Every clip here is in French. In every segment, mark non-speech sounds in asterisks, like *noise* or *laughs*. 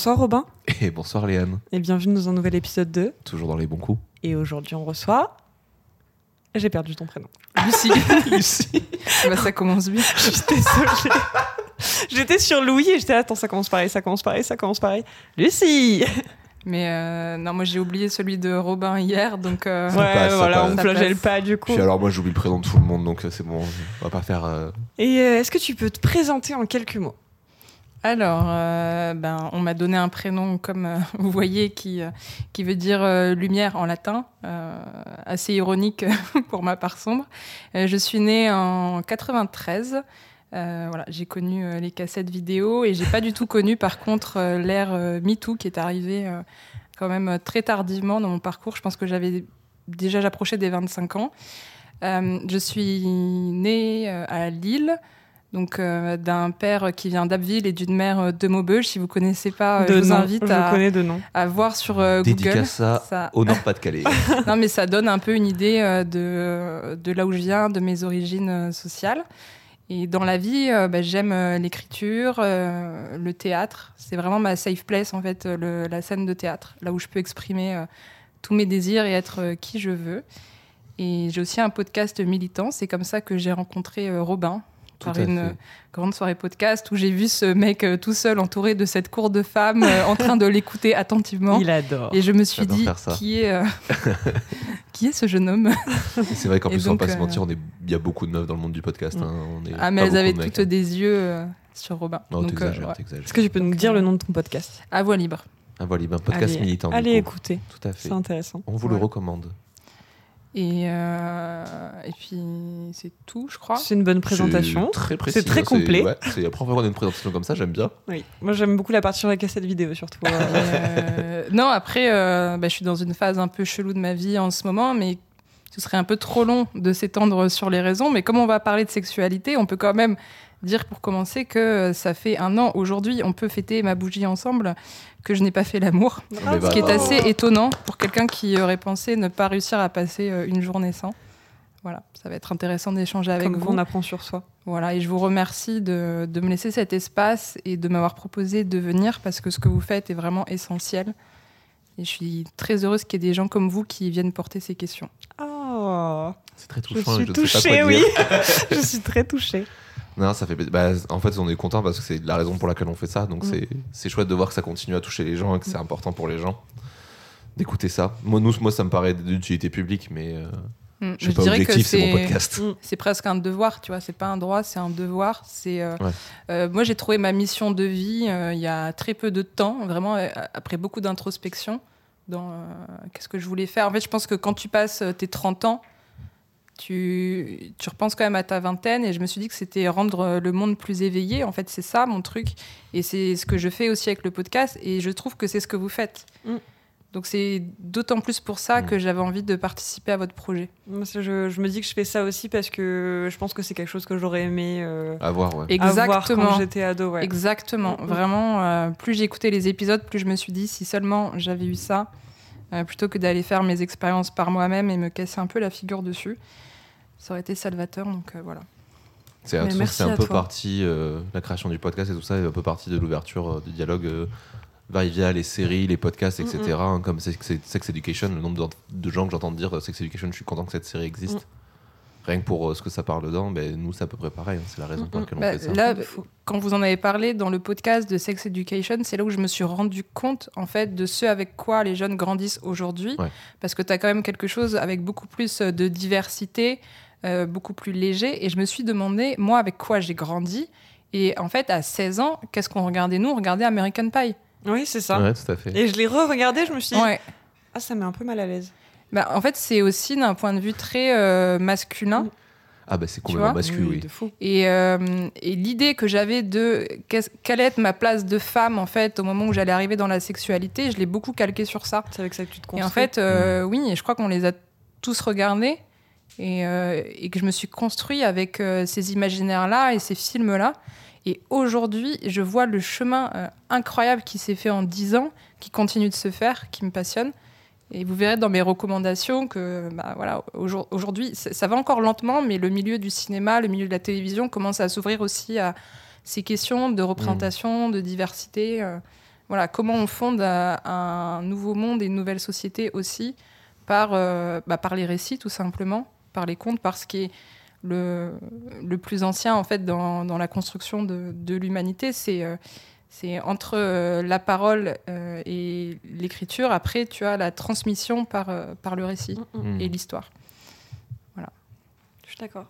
Bonsoir Robin Et bonsoir Léane, et bienvenue dans un nouvel épisode 2. toujours dans les bons coups. Et aujourd'hui on reçoit... J'ai perdu ton prénom. Lucie. *laughs* Lucie. bah, ça commence bien. Je suis désolée. J'étais sur Louis et j'étais là, attends, ça commence pareil, ça commence pareil, ça commence pareil. Lucie Mais euh, non, moi j'ai oublié celui de Robin hier, donc. euh, Ouais, passe, voilà, on flagelle pas du coup. Puis alors moi j'oublie le prénom de tout le monde donc euh, c'est bon, on va pas faire... euh, Et euh, est-ce que tu peux te présenter en quelques mots? Alors, euh, ben, on m'a donné un prénom, comme euh, *laughs* vous voyez, qui, euh, qui veut dire lumière en latin, assez ironique *laughs* pour ma part sombre. Je suis née en 93. Euh, voilà, j'ai connu les cassettes vidéo et j'ai pas du tout connu par contre l'ère MeToo qui est arrivée quand même très tardivement dans mon parcours. Je pense que j'avais déjà j'approchais des 25 ans. Je suis née à Lille, donc euh, d'un père qui vient d'Abbeville et d'une mère de Maubeuge. Si vous connaissez pas, euh, De je vous nom. invite Je à, connais de nom. à voir sur euh, Google. Dédicace à Ça- au Nord-Pas-de-Calais. *laughs* non, mais ça donne un peu une idée euh, de, de là où je viens, de mes origines euh, sociales. Et dans la vie, euh, bah, j'aime euh, l'écriture, euh, le théâtre. C'est vraiment ma safe place, en fait, euh, le- la scène de théâtre, là où je peux exprimer euh, tous mes désirs et être euh, qui je veux. Et j'ai aussi un podcast militant. C'est comme ça que j'ai rencontré euh, Robin, par à une fait. euh, grande soirée podcast où j'ai vu ce mec euh, tout seul entouré de cette cour de femmes euh, en train de l'écouter attentivement. Il adore. Et je me suis dit, qui est, euh, *laughs* qui est ce jeune homme? C'est vrai qu'en plus on va donc, pas se mentir, il y a beaucoup de meufs dans le monde du podcast. Hein, on est Ah, mais elles avaient toutes hein. des yeux euh, sur Robin. Non, Donc, euh, ouais. Est-ce que tu peux nous Donc, dire euh, le nom de ton podcast? À voix libre. Ah voilà, un podcast Allez, militant. Allez écouter, Tout à fait. c'est intéressant. On vous le recommande. Et, euh, et puis, c'est tout, je crois. C'est une bonne présentation. C'est très précis. C'est très hein, complet. ouais, c'est la première fois qu'on a une présentation comme ça, j'aime bien. Oui. Moi j'aime beaucoup la partie sur la cassette vidéo surtout. *laughs* Euh, non, après, euh, bah, je suis dans une phase un peu chelou de ma vie en ce moment, mais ce serait un peu trop long de s'étendre sur les raisons. Mais comme on va parler de sexualité, on peut quand même dire pour commencer que euh, ça fait un an aujourd'hui, on peut fêter ma bougie ensemble, que je n'ai pas fait l'amour. Mais bah, Ce qui est bravo. assez étonnant pour quelqu'un qui aurait pensé ne pas réussir à passer euh, une journée sans. Voilà, ça va être intéressant d'échanger avec Comme vous. on apprend sur soi. Voilà, et je vous remercie de, de me laisser cet espace et de m'avoir proposé de venir parce que ce que vous faites est vraiment essentiel. Et je suis très heureuse qu'il y ait des gens comme vous qui viennent porter ces questions. Oh, C'est très je touchant. suis je sais pas touchée, quoi oui. dire. *laughs* je suis très touchée. Non, ça fait. bah, en fait, on est content parce que c'est la raison pour laquelle on fait ça. Donc, Mm. c'est- chouette de voir que ça continue à toucher les gens et que c'est important pour les gens d'écouter ça. Moi, nous, moi, ça me paraît d'utilité publique, mais euh, Mm, je suis pas objectif, c'est mon podcast. c'est presque un devoir, tu vois. C'est pas un droit, c'est un devoir. C'est euh, Ouais. euh, moi j'ai trouvé ma mission de vie il y a très peu de temps, vraiment après beaucoup d'introspection dans qu'est-ce que je voulais faire. En fait, je pense que quand tu passes tes 30 ans, tu, tu repenses quand même à ta vingtaine et je me suis dit que c'était rendre le monde plus éveillé. En fait, c'est ça mon truc et c'est ce que je fais aussi avec le podcast et je trouve que c'est ce que vous faites. Mm. Donc c'est d'autant plus pour ça Mm. que j'avais envie de participer à votre projet. Je, je me dis que je fais ça aussi parce que je pense que c'est quelque chose que j'aurais aimé euh, avoir Exactement. quand j'étais ado. Ouais. Exactement. Mm. Vraiment, euh, plus j'ai écouté les épisodes, plus je me suis dit si seulement j'avais eu ça, euh, plutôt que d'aller faire mes expériences par moi-même et me casser un peu la figure dessus, ça aurait été salvateur. Donc euh, voilà. C'est merci c'est un peu toi. partie, euh, la création du podcast et tout ça, est un peu partie de l'ouverture euh, du dialogue euh, va-et-vient, les séries, les podcasts, etc. Mm, hein, comme Sex, Sex Education, le nombre de, de gens que j'entends dire Sex Education, je suis content que cette série existe. Mm. Rien que pour euh, ce que ça parle dedans, ben, nous, c'est à peu près pareil. hein, c'est la raison pour Mm, laquelle on Bah, fait ça. là, Il faut- quand vous en avez parlé dans le podcast de Sex Education, c'est là où je me suis rendu compte en fait de ce avec quoi les jeunes grandissent aujourd'hui, Ouais. parce que tu as quand même quelque chose avec beaucoup plus de diversité, euh, beaucoup plus léger. Et je me suis demandé, moi, avec quoi j'ai grandi. Et en fait, à 16 ans, qu'est-ce qu'on regardait Nous, on regardait American Pie. Oui, c'est ça. Ouais, tout à fait. Et je l'ai re-regardé, je me suis dit, Ouais. ah, ça met un peu mal à l'aise. Bah, en fait, c'est aussi d'un point de vue très euh, masculin. Ah bah c'est complètement masculin, oui. Et, euh, et l'idée que j'avais de quelle est ma place de femme en fait au moment où j'allais arriver dans la sexualité, je l'ai beaucoup calqué sur ça. C'est avec ça que tu te construis. Et en fait, euh, oui, et je crois qu'on les a tous regardés et, euh, et que je me suis construit avec euh, ces imaginaires-là et ces films-là. Et aujourd'hui, je vois le chemin euh, incroyable qui s'est fait en 10 ans, qui continue de se faire, qui me passionne. Et vous verrez dans mes recommandations que bah, voilà, aujourd- aujourd'hui, ça va encore lentement, mais le milieu du cinéma, le milieu de la télévision commence à s'ouvrir aussi à ces questions de représentation, de diversité. voilà, comment on fonde un nouveau monde et une nouvelle société aussi par, bah, par les récits, tout simplement, par les contes, par ce qui est le, le plus ancien en fait dans, dans la construction de, de l'humanité. C'est euh, c'est entre euh, la parole euh, et l'écriture. Après, tu as la transmission par, euh, par le récit Mm, mm. Et l'histoire. Je suis d'accord.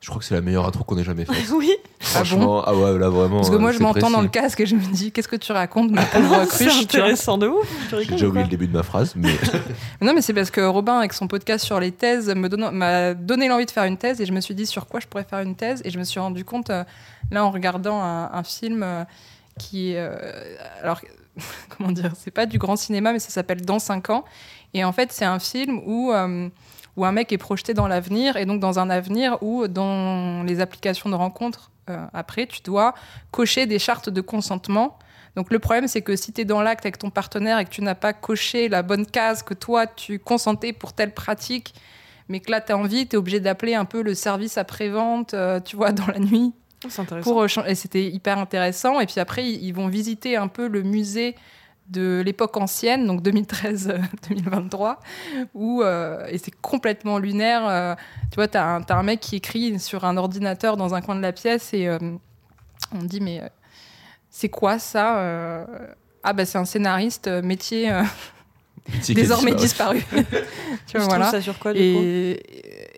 Je crois que c'est la meilleure intro qu'on ait jamais faite. *laughs* oui. Franchement, ah, ouais, là vraiment. Parce que moi, euh, je c'est m'entends dans le casque et je me dis, qu'est-ce que tu racontes, ma *laughs* pauvre c'est cruche tu vois intéressant de ouf. J'ai déjà ou oublié le début de ma phrase, *laughs* mais Non, mais c'est parce que Robin, avec son podcast sur les thèses, m'a donné l'envie de faire une thèse et je me suis dit sur quoi je pourrais faire une thèse. Et je me suis rendu compte, euh, là, en regardant un, un film euh, qui euh, alors, comment dire C'est pas du grand cinéma, mais ça s'appelle Dans 5 ans. Et en fait, c'est un film où. Où un mec est projeté dans l'avenir, et donc dans un avenir où, dans les applications de rencontres, euh, après, tu dois cocher des chartes de consentement. Donc le problème, c'est que si tu es dans l'acte avec ton partenaire et que tu n'as pas coché la bonne case, que toi, tu consentais pour telle pratique, mais que là, tu as envie, tu es obligé d'appeler un peu le service après-vente, euh, tu vois, dans la nuit. C'est intéressant. Pour, euh, et c'était hyper intéressant. Et puis après, ils ils vont visiter un peu le musée de l'époque ancienne, donc 2013-2023, *laughs* où euh, et c'est complètement lunaire. euh, tu vois, tu as, un mec qui écrit sur un ordinateur dans un coin de la pièce et euh, on dit mais euh, c'est quoi ça euh? Ah bah c'est un scénariste euh, métier euh, *laughs* désormais disparu. disparu. *laughs* tu vois, trouves voilà. ça sur quoi, du coup? Et,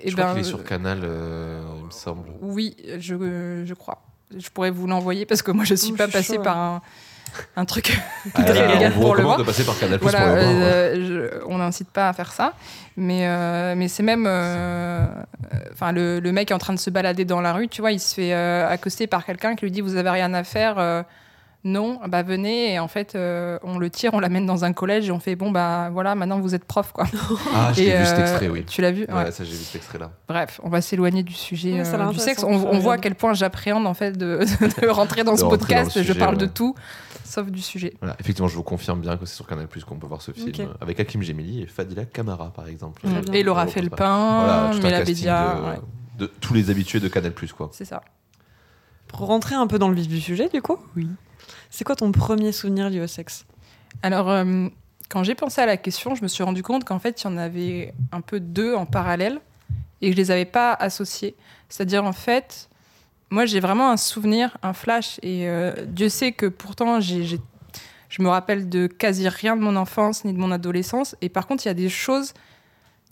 et Je crois ben, qu'il est sur Canal, euh, il me semble. oui, je, je crois. Je pourrais vous l'envoyer parce que moi je suis pas je passée chaud, par un, un truc *laughs* Ah, très là, légal on vous pour le recommande voir. de passer par Canal Voilà, pour le voir. euh, je- on n'incite pas à faire ça, mais, euh, mais c'est même. euh, Enfin, le, le mec est en train de se balader dans la rue, tu vois, il se fait accoster par quelqu'un qui lui dit Vous avez rien à faire Non, bah venez. Et en fait, euh, on le tire, on l'amène dans un collège et on fait Bon, bah voilà, maintenant vous êtes prof, quoi. *laughs* Ah, j'ai vu cet euh, extrait, oui. Tu l'as vu? Ouais, Ouais. ça j'ai vu cet extrait-là. Bref, on va s'éloigner du sujet Ouais, euh, du sexe. On, voit à quel point j'appréhende en fait de, *laughs* de rentrer dans De ce rentrer podcast. dans je parle de tout, sauf du sujet. Voilà, effectivement, je vous confirme bien que c'est sur Canal Plus qu'on peut voir ce film avec Hakim Gemili et Fadila Camara, par exemple. Et Laura. Felpin, Voilà, tout un Mela casting Bédia, de, ouais, de tous les habitués de Canal Plus, quoi. c'est ça. Pour rentrer un peu dans le vif du sujet, du coup Oui. C'est quoi ton premier souvenir lié au sexe? Alors, euh, quand j'ai pensé à la question, je me suis rendu compte qu'en fait, il y en avait un peu deux en parallèle et que je les avais pas associés. C'est-à-dire, en fait, moi, j'ai vraiment un souvenir, un flash, et euh, Dieu sait que pourtant, j'ai- je me rappelle de quasi rien de mon enfance ni de mon adolescence. Et par contre, il y a des choses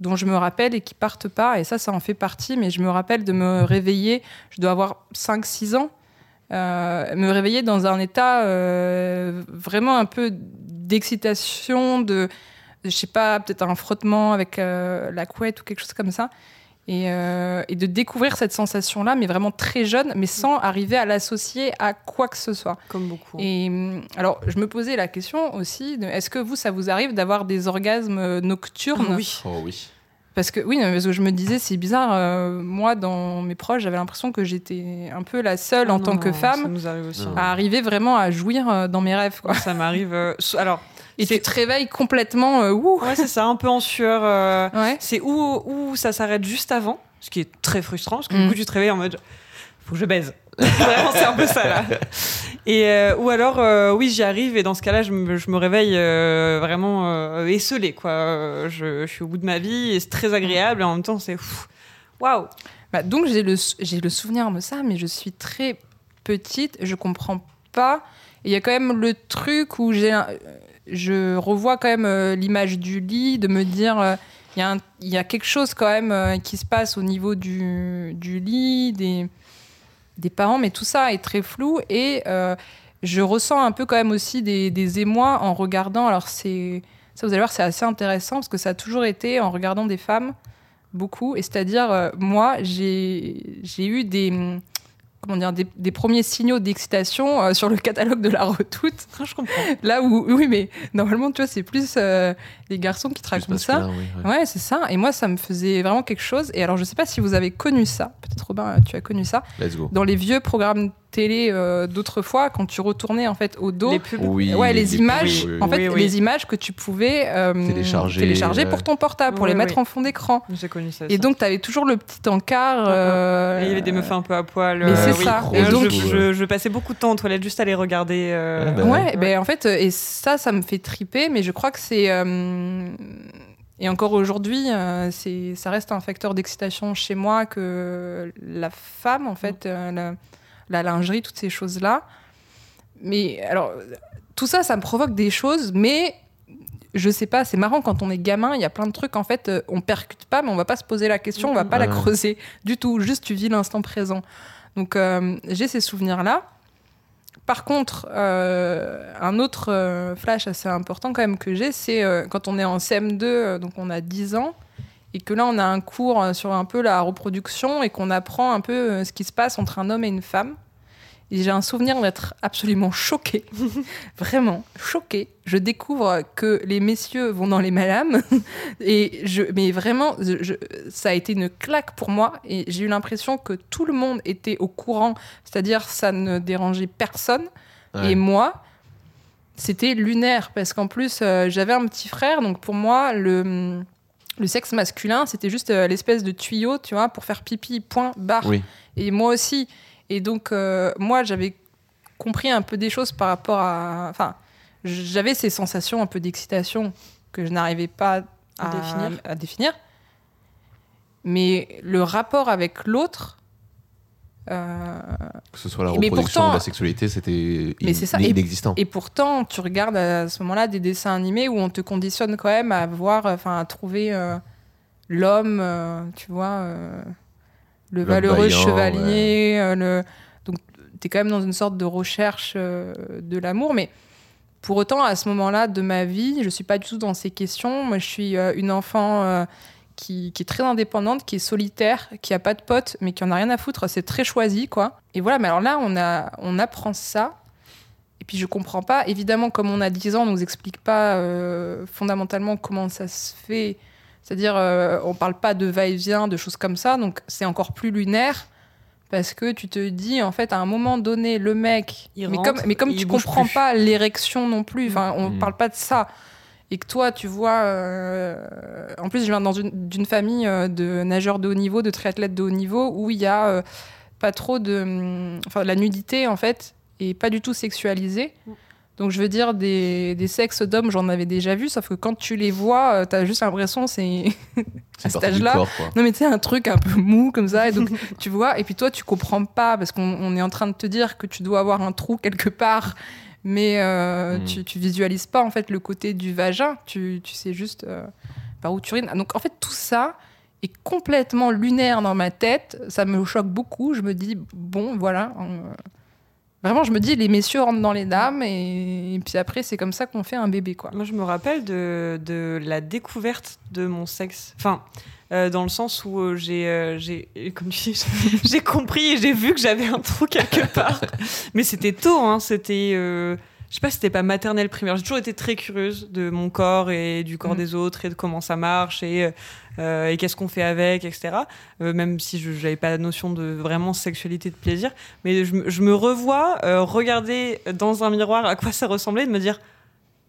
dont je me rappelle et qui partent pas, et ça, ça en fait partie, mais je me rappelle de me réveiller, je dois avoir 5-6 ans, me réveiller dans un état euh, vraiment un peu d'excitation, de, je sais pas, peut-être un frottement avec euh, la couette ou quelque chose comme ça. Et, euh, et de découvrir cette sensation-là, mais vraiment très jeune, mais sans arriver à l'associer à quoi que ce soit. Comme beaucoup. Et hum, alors, je me posais la question aussi, est-ce que vous, ça vous arrive d'avoir des orgasmes nocturnes? Oui. Oh oui. Parce que oui, parce que je me disais, c'est bizarre, euh, moi, dans mes proches, j'avais l'impression que j'étais un peu la seule Ah en non, tant que femme aussi. À arriver vraiment à jouir euh, dans mes rêves. Quoi. Ça m'arrive. euh, Alors, Et tu te réveilles complètement, euh, ouh ouais, c'est ça, un peu en sueur. Ouais. C'est où, où ça s'arrête juste avant, ce qui est très frustrant, parce que Mm. du coup, tu te réveilles en mode faut que je baise. Vraiment, c'est un peu ça là. Et euh, ou alors, euh, oui, j'y arrive et dans ce cas-là, je me, réveille euh, vraiment esselée, quoi. Je, suis au bout de ma vie et c'est très agréable et en même temps, c'est waouh. Bah, donc j'ai le, le souvenir de ça, mais je suis très petite, je comprends pas. Il y a quand même le truc où j'ai, je revois quand même l'image du lit, de me dire, il y, y a quelque chose quand même qui se passe au niveau du, du lit, des, des parents, mais tout ça est très flou et euh, je ressens un peu quand même aussi des, émois en regardant. Alors, c'est ça, vous allez voir, c'est assez intéressant parce que ça a toujours été en regardant des femmes, beaucoup. Et c'est-à-dire, euh, moi, j'ai eu des. Comment dire, des, des premiers signaux d'excitation euh, sur le catalogue de la redoute. Je comprends. Là où, oui, mais normalement, tu vois, c'est plus euh, les garçons qui te racontent ça. oui, ouais. Ouais, c'est ça. Et moi, ça me faisait vraiment quelque chose. Et alors, je sais pas si vous avez connu ça. Peut-être, Robin, tu as connu ça. Let's go. Dans les vieux programmes télé euh, d'autrefois, quand tu retournais en fait au dos. Les pubs. Oui. Ouais, les, images, oui, oui, en fait, oui, oui. les images que tu pouvais euh, Télécharger, télécharger pour ton portable, pour Oui, les mettre oui. en fond d'écran. J'ai connu ça. Et donc, tu avais toujours le petit encart. euh, Et il y avait des meufs un peu à poil. Mais c'est ça. Et donc, je, je- je passais beaucoup de temps aux toilettes juste à les regarder. euh, Ouais, bah Ouais, ben en fait, euh, et ça, ça me fait triper, mais je crois que c'est. euh, et encore aujourd'hui, euh, c'est, ça reste un facteur d'excitation chez moi que la femme, en fait, euh, la, la lingerie, toutes ces choses-là. Mais alors, tout ça, ça me provoque des choses, mais je sais pas, c'est marrant quand on est gamin, il y a plein de trucs, en fait, euh, on percute pas, mais on va pas se poser la question, on va pas la creuser du tout, juste tu vis l'instant présent. Donc, euh, j'ai ces souvenirs-là. Par contre, euh, un autre euh, flash assez important quand même que j'ai, c'est quand on est en CM2, euh, donc on a 10 ans, et que là on a un cours euh, sur un peu la reproduction et qu'on apprend un peu euh, ce qui se passe entre un homme et une femme. Et j'ai un souvenir d'être absolument choquée, *laughs* vraiment choquée. Je découvre que les messieurs vont dans les malames, *laughs* et je, mais vraiment, je- ça a été une claque pour moi, et j'ai eu l'impression que tout le monde était au courant, c'est-à-dire ça ne dérangeait personne. Ouais. Et moi, c'était lunaire parce qu'en plus, euh, j'avais un petit frère, donc pour moi, le, le sexe masculin, c'était juste euh, l'espèce de tuyau, tu vois, pour faire pipi, point, barre. Oui. Et moi aussi. Et donc, euh, moi, j'avais compris un peu des choses par rapport à. Enfin, j'avais ces sensations un peu d'excitation que je n'arrivais pas à Définir. à définir. Mais le rapport avec l'autre. Euh, Que ce soit la reproduction pourtant- ou la sexualité, c'était inexistant. Et pourtant, tu regardes à ce moment-là des dessins animés où on te conditionne quand même à voir, enfin, à trouver euh, l'homme, euh, tu vois, le valeureux vaillant, chevalier. le... Donc, tu es quand même dans une sorte de recherche de l'amour. Mais pour autant, à ce moment-là de ma vie, je suis pas du tout dans ces questions. Moi, je suis une enfant. Qui, qui est très indépendante, qui est solitaire, qui a pas de potes, mais qui en a rien à foutre. C'est très choisi, quoi. Et voilà, mais alors là, on, a, on apprend ça. Et puis je comprends pas. Évidemment, comme on a 10 ans, on nous explique pas euh, fondamentalement comment ça se fait. C'est-à-dire, euh, on parle pas de va-et-vient, de choses comme ça. Donc c'est encore plus lunaire. Parce que tu te dis, en fait, à un moment donné, le mec. Il mais, rentre, comme, mais comme il tu comprends plus. pas l'érection non plus, enfin, on Mm. parle pas de ça. Et que toi, tu vois. euh, en plus, je viens d'une famille euh, de nageurs de haut niveau, de triathlètes de haut niveau, où il y a euh, pas trop de. hum, Enfin, la nudité, en fait, est pas du tout sexualisée. Mm. Donc, je veux dire, des, des sexes d'hommes, j'en avais déjà vu, sauf que quand tu les vois, t'as juste l'impression, c'est. *laughs* À cet âge-là. Non, mais tu sais, un truc un peu mou comme ça. Et donc, *laughs* tu vois, et puis toi, tu comprends pas parce qu'on on est en train de te dire que tu dois avoir un trou quelque part, mais euh, Mm. tu, tu visualises pas en fait le côté du vagin. Tu, tu sais juste euh, par où tu urines. Donc, en fait, tout ça est complètement lunaire dans ma tête. Ça me choque beaucoup. Je me dis, bon, voilà. euh, Vraiment, je me dis, les messieurs rentrent dans les dames, et, et puis après, c'est comme ça qu'on fait un bébé, quoi. Moi, je me rappelle de, de la découverte de mon sexe. Enfin, euh, dans le sens où euh, j'ai, euh, j'ai, comme tu dis, *laughs* j'ai compris et j'ai vu que j'avais un trou quelque *laughs* part. Mais c'était tôt, hein. C'était, je sais pas, c'était pas maternelle primaire. J'ai toujours été très curieuse de mon corps et du corps Mhm. des autres et de comment ça marche et, et qu'est-ce qu'on fait avec, etc. Même si je n'avais pas la notion de vraiment sexualité de plaisir. Mais je, me- je me revois regarder dans un miroir à quoi ça ressemblait et de me dire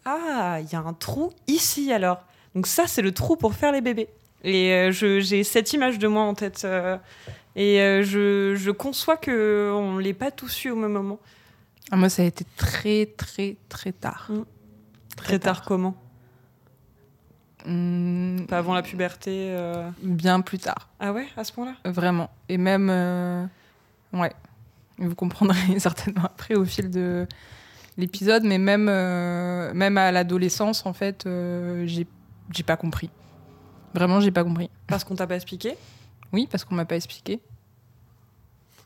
ah, il y a un trou ici alors. Donc ça, c'est le trou pour faire les bébés. Et euh, j'ai cette image de moi en tête. euh, et euh, je, je conçois que on l'ait pas tous eu au même moment. Ah, moi, ça a été très, très, très tard. Très tard comment? Hum, Pas avant la puberté. euh. bien plus tard. Ah ouais, à ce point-là? Vraiment. Et même. euh, Ouais. Vous comprendrez *laughs* certainement après au fil de l'épisode, mais même, euh, même à l'adolescence, en fait, j'ai pas compris. Vraiment, j'ai pas compris. Parce qu'on t'a pas expliqué Oui, parce qu'on m'a pas expliqué.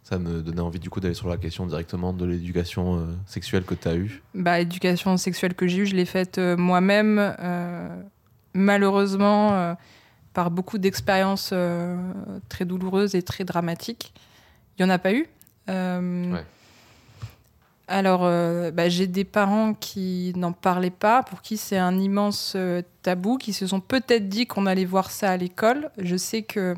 Ça me donnait envie du coup d'aller sur la question directement de l'éducation euh, sexuelle que tu as eue. Bah, l'éducation sexuelle que j'ai eue, je l'ai faite euh, moi-même, euh, malheureusement, euh, par beaucoup d'expériences euh, très douloureuses et très dramatiques. Il n'y en a pas eu. Euh, Ouais. Alors, euh, bah, j'ai des parents qui n'en parlaient pas, pour qui c'est un immense euh, tabou, qui se sont peut-être dit qu'on allait voir ça à l'école. Je sais que,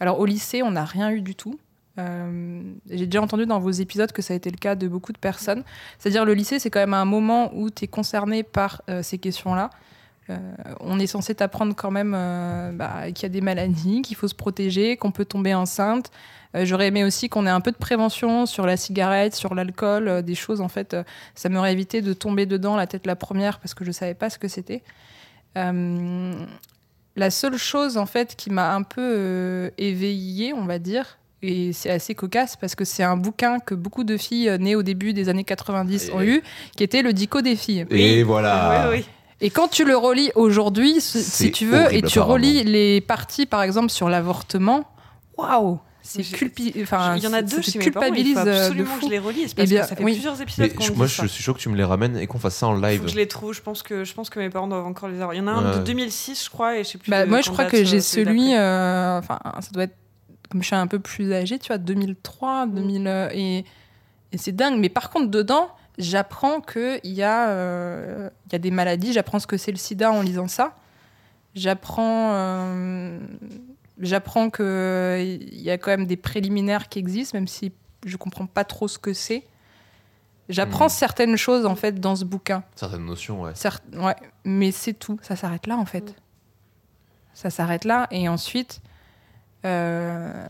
alors au lycée, on n'a rien eu du tout. Euh, j'ai déjà entendu dans vos épisodes que ça a été le cas de beaucoup de personnes. C'est-à-dire le lycée, c'est quand même un moment où tu es concerné par ces questions-là. Euh, on est censé t'apprendre quand même euh, bah, qu'il y a des maladies, qu'il faut se protéger, qu'on peut tomber enceinte. Euh, J'aurais aimé aussi qu'on ait un peu de prévention sur la cigarette, sur l'alcool, euh, des choses en fait. euh, ça m'aurait évité de tomber dedans la tête la première parce que je savais pas ce que c'était. Euh, la seule chose en fait qui m'a un peu euh, éveillée, on va dire, et c'est assez cocasse parce que c'est un bouquin que beaucoup de filles nées au début des années 90 Aïe, ont eu, qui était le Dico des filles. Et voilà Oui, oui. Et quand tu le relis aujourd'hui, si- tu veux, horrible, et tu relis les parties, par exemple, sur l'avortement, waouh, c'est culpi... enfin, il y en a deux chez te mes parents, il culpabilise faut euh, de absolument que fou. je les relise Eh parce bien, que ça fait oui. plusieurs épisodes qu'on moi dit ça. je suis chaud que tu me les ramènes et qu'on fasse ça en Faut live. que je les trouve, je pense que je pense que mes parents doivent encore les avoir. Il y en a un de 2006, je crois, et je sais plus. Bah, de moi, je crois date, que j'ai celui euh, enfin, ça doit être, comme je suis un peu plus âgée, tu vois, 2003, Mm. 2000, euh, et, et c'est dingue. Mais par contre, dedans, j'apprends qu'il y, a, euh, il y a des maladies, j'apprends ce que c'est le sida en lisant ça. J'apprends, euh, j'apprends qu'il y a quand même des préliminaires qui existent, même si je comprends pas trop ce que c'est. J'apprends Mm. certaines choses en fait dans ce bouquin. Certaines notions, ouais. Certes, ouais, mais c'est tout. Ça s'arrête là, en fait. Mm. Ça s'arrête là. Et ensuite, euh,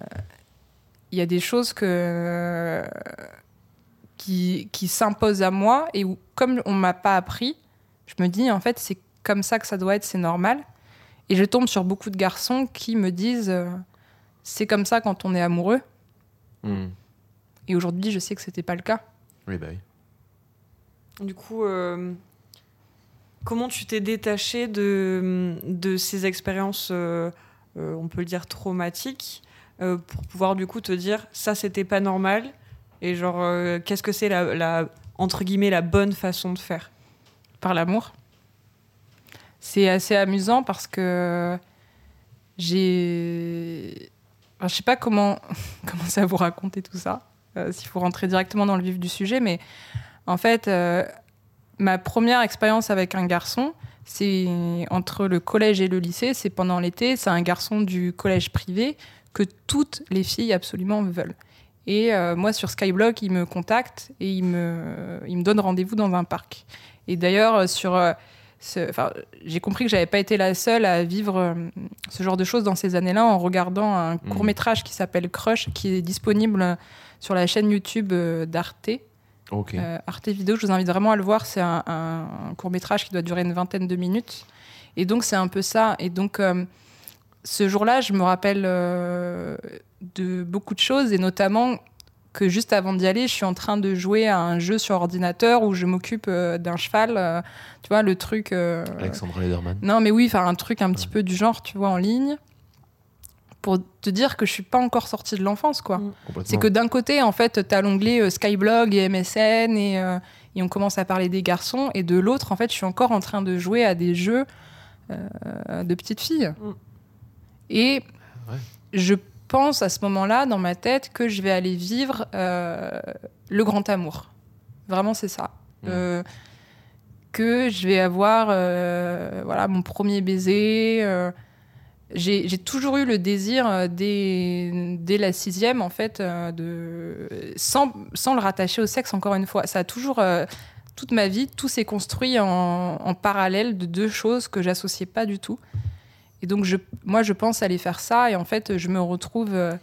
il y a des choses que, qui, qui s'imposent à moi et où, comme on m'a pas appris, je me dis, en fait, c'est comme ça que ça doit être, c'est normal. Et je tombe sur beaucoup de garçons qui me disent, euh, c'est comme ça quand on est amoureux. Hmm. Et aujourd'hui, je sais que c'était pas le cas. Oui, bah oui. Du coup, euh, comment tu t'es détaché de, de ces expériences, euh, euh, on peut le dire, traumatiques, euh, pour pouvoir du coup te dire ça c'était pas normal et genre euh, qu'est-ce que c'est la, entre guillemets la bonne façon de faire? Par l'amour. C'est assez amusant parce que j'ai. Enfin, je sais pas comment *laughs* commencer à vous raconter tout ça, euh, s'il faut rentrer directement dans le vif du sujet, mais en fait, euh, ma première expérience avec un garçon, c'est entre le collège et le lycée, c'est pendant l'été, c'est un garçon du collège privé que toutes les filles absolument veulent. Et euh, moi, sur Skyblock, il me contacte et il me, il me donne rendez-vous dans un parc. Et d'ailleurs, euh, sur, euh, enfin, j'ai compris que j'avais pas été la seule à vivre euh, ce genre de choses dans ces années-là en regardant un court métrage qui s'appelle Crush, qui est disponible sur la chaîne YouTube euh, d'Arte. Ok. Euh, Arte Vidéo, je vous invite vraiment à le voir. C'est un, un court métrage qui doit durer une vingtaine de minutes. Et donc, c'est un peu ça. Et donc, ce jour-là, je me rappelle euh, de beaucoup de choses, et notamment que juste avant d'y aller, je suis en train de jouer à un jeu sur ordinateur où je m'occupe euh, d'un cheval. euh, tu vois, le truc. euh, Alexandra Lederman. non, mais oui, enfin un truc un petit peu du genre, tu vois, en ligne. Pour te dire que je suis pas encore sortie de l'enfance, quoi. Mm. C'est que d'un côté, en fait, tu as l'onglet euh, Skyblog et MSN et, euh, et on commence à parler des garçons. Et de l'autre, en fait, je suis encore en train de jouer à des jeux euh, de petites filles. Mm. Et Ouais. je pense à ce moment-là, dans ma tête, que je vais aller vivre euh, le grand amour. Vraiment, c'est ça. Euh, que je vais avoir euh, voilà, mon premier baiser. j'ai toujours eu le désir dès, dès la sixième, en fait, de, sans, sans le rattacher au sexe, encore une fois. Ça a toujours, toute ma vie, tout s'est construit en, en parallèle de deux choses que j'associais pas du tout. Et donc, moi, je pense aller faire ça, et en fait, je me retrouve euh,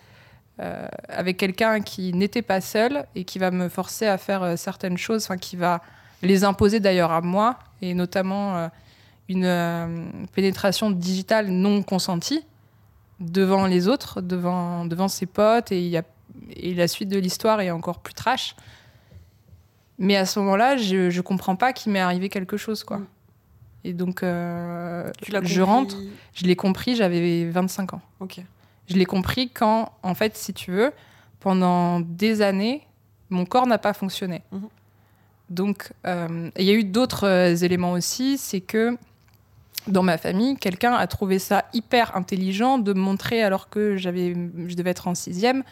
euh, avec quelqu'un qui n'était pas seul et qui va me forcer à faire euh, certaines choses, enfin, qui va les imposer d'ailleurs à moi, et notamment une pénétration digitale non consentie devant les autres, devant, devant ses potes, et, y a, et la suite de l'histoire est encore plus trash. Mais à ce moment-là, je, je comprends pas qu'il m'est arrivé quelque chose, quoi. Et donc, euh, Tu je rentre. Je l'ai compris, j'avais 25 ans. Ok. Je l'ai compris quand, en fait, si tu veux, pendant des années, mon corps n'a pas fonctionné. Mhm. Donc, euh, il y a eu d'autres euh, éléments aussi, c'est que dans ma famille, quelqu'un a trouvé ça hyper intelligent de me montrer, alors que j'avais, je devais être en sixième,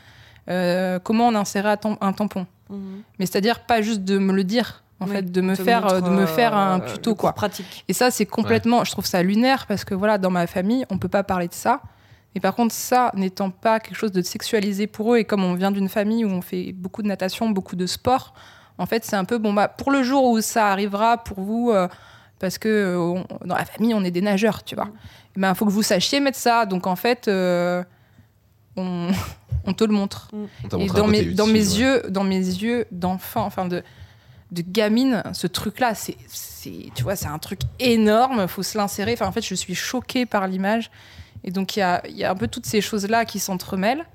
euh, comment on insérait un tampon. Mhm. Mais c'est-à-dire pas juste de me le dire, en Oui, fait, de me faire, montre, de me faire un euh, tuto, le quoi. pratique. Et ça, c'est complètement, je trouve ça lunaire parce que voilà, dans ma famille, on peut pas parler de ça. Mais par contre, ça n'étant pas quelque chose de sexualisé pour eux, et comme on vient d'une famille où on fait beaucoup de natation, beaucoup de sport, en fait, c'est un peu bon bah pour le jour où ça arrivera pour vous, euh, parce que euh, on- dans la famille, on est des nageurs, tu vois. Il ben, faut que vous sachiez mettre ça. Donc en fait, euh, on, *laughs* on te le montre. On t'a Et un dans mes, dans mes utile, ouais. yeux, dans mes yeux d'enfant, enfin de, de gamine, ce truc-là, c'est, tu vois, c'est un truc énorme. Faut se l'insérer. Enfin, en fait, je suis choquée par l'image. Et donc il y a, y a un peu toutes ces choses-là qui s'entremêlent.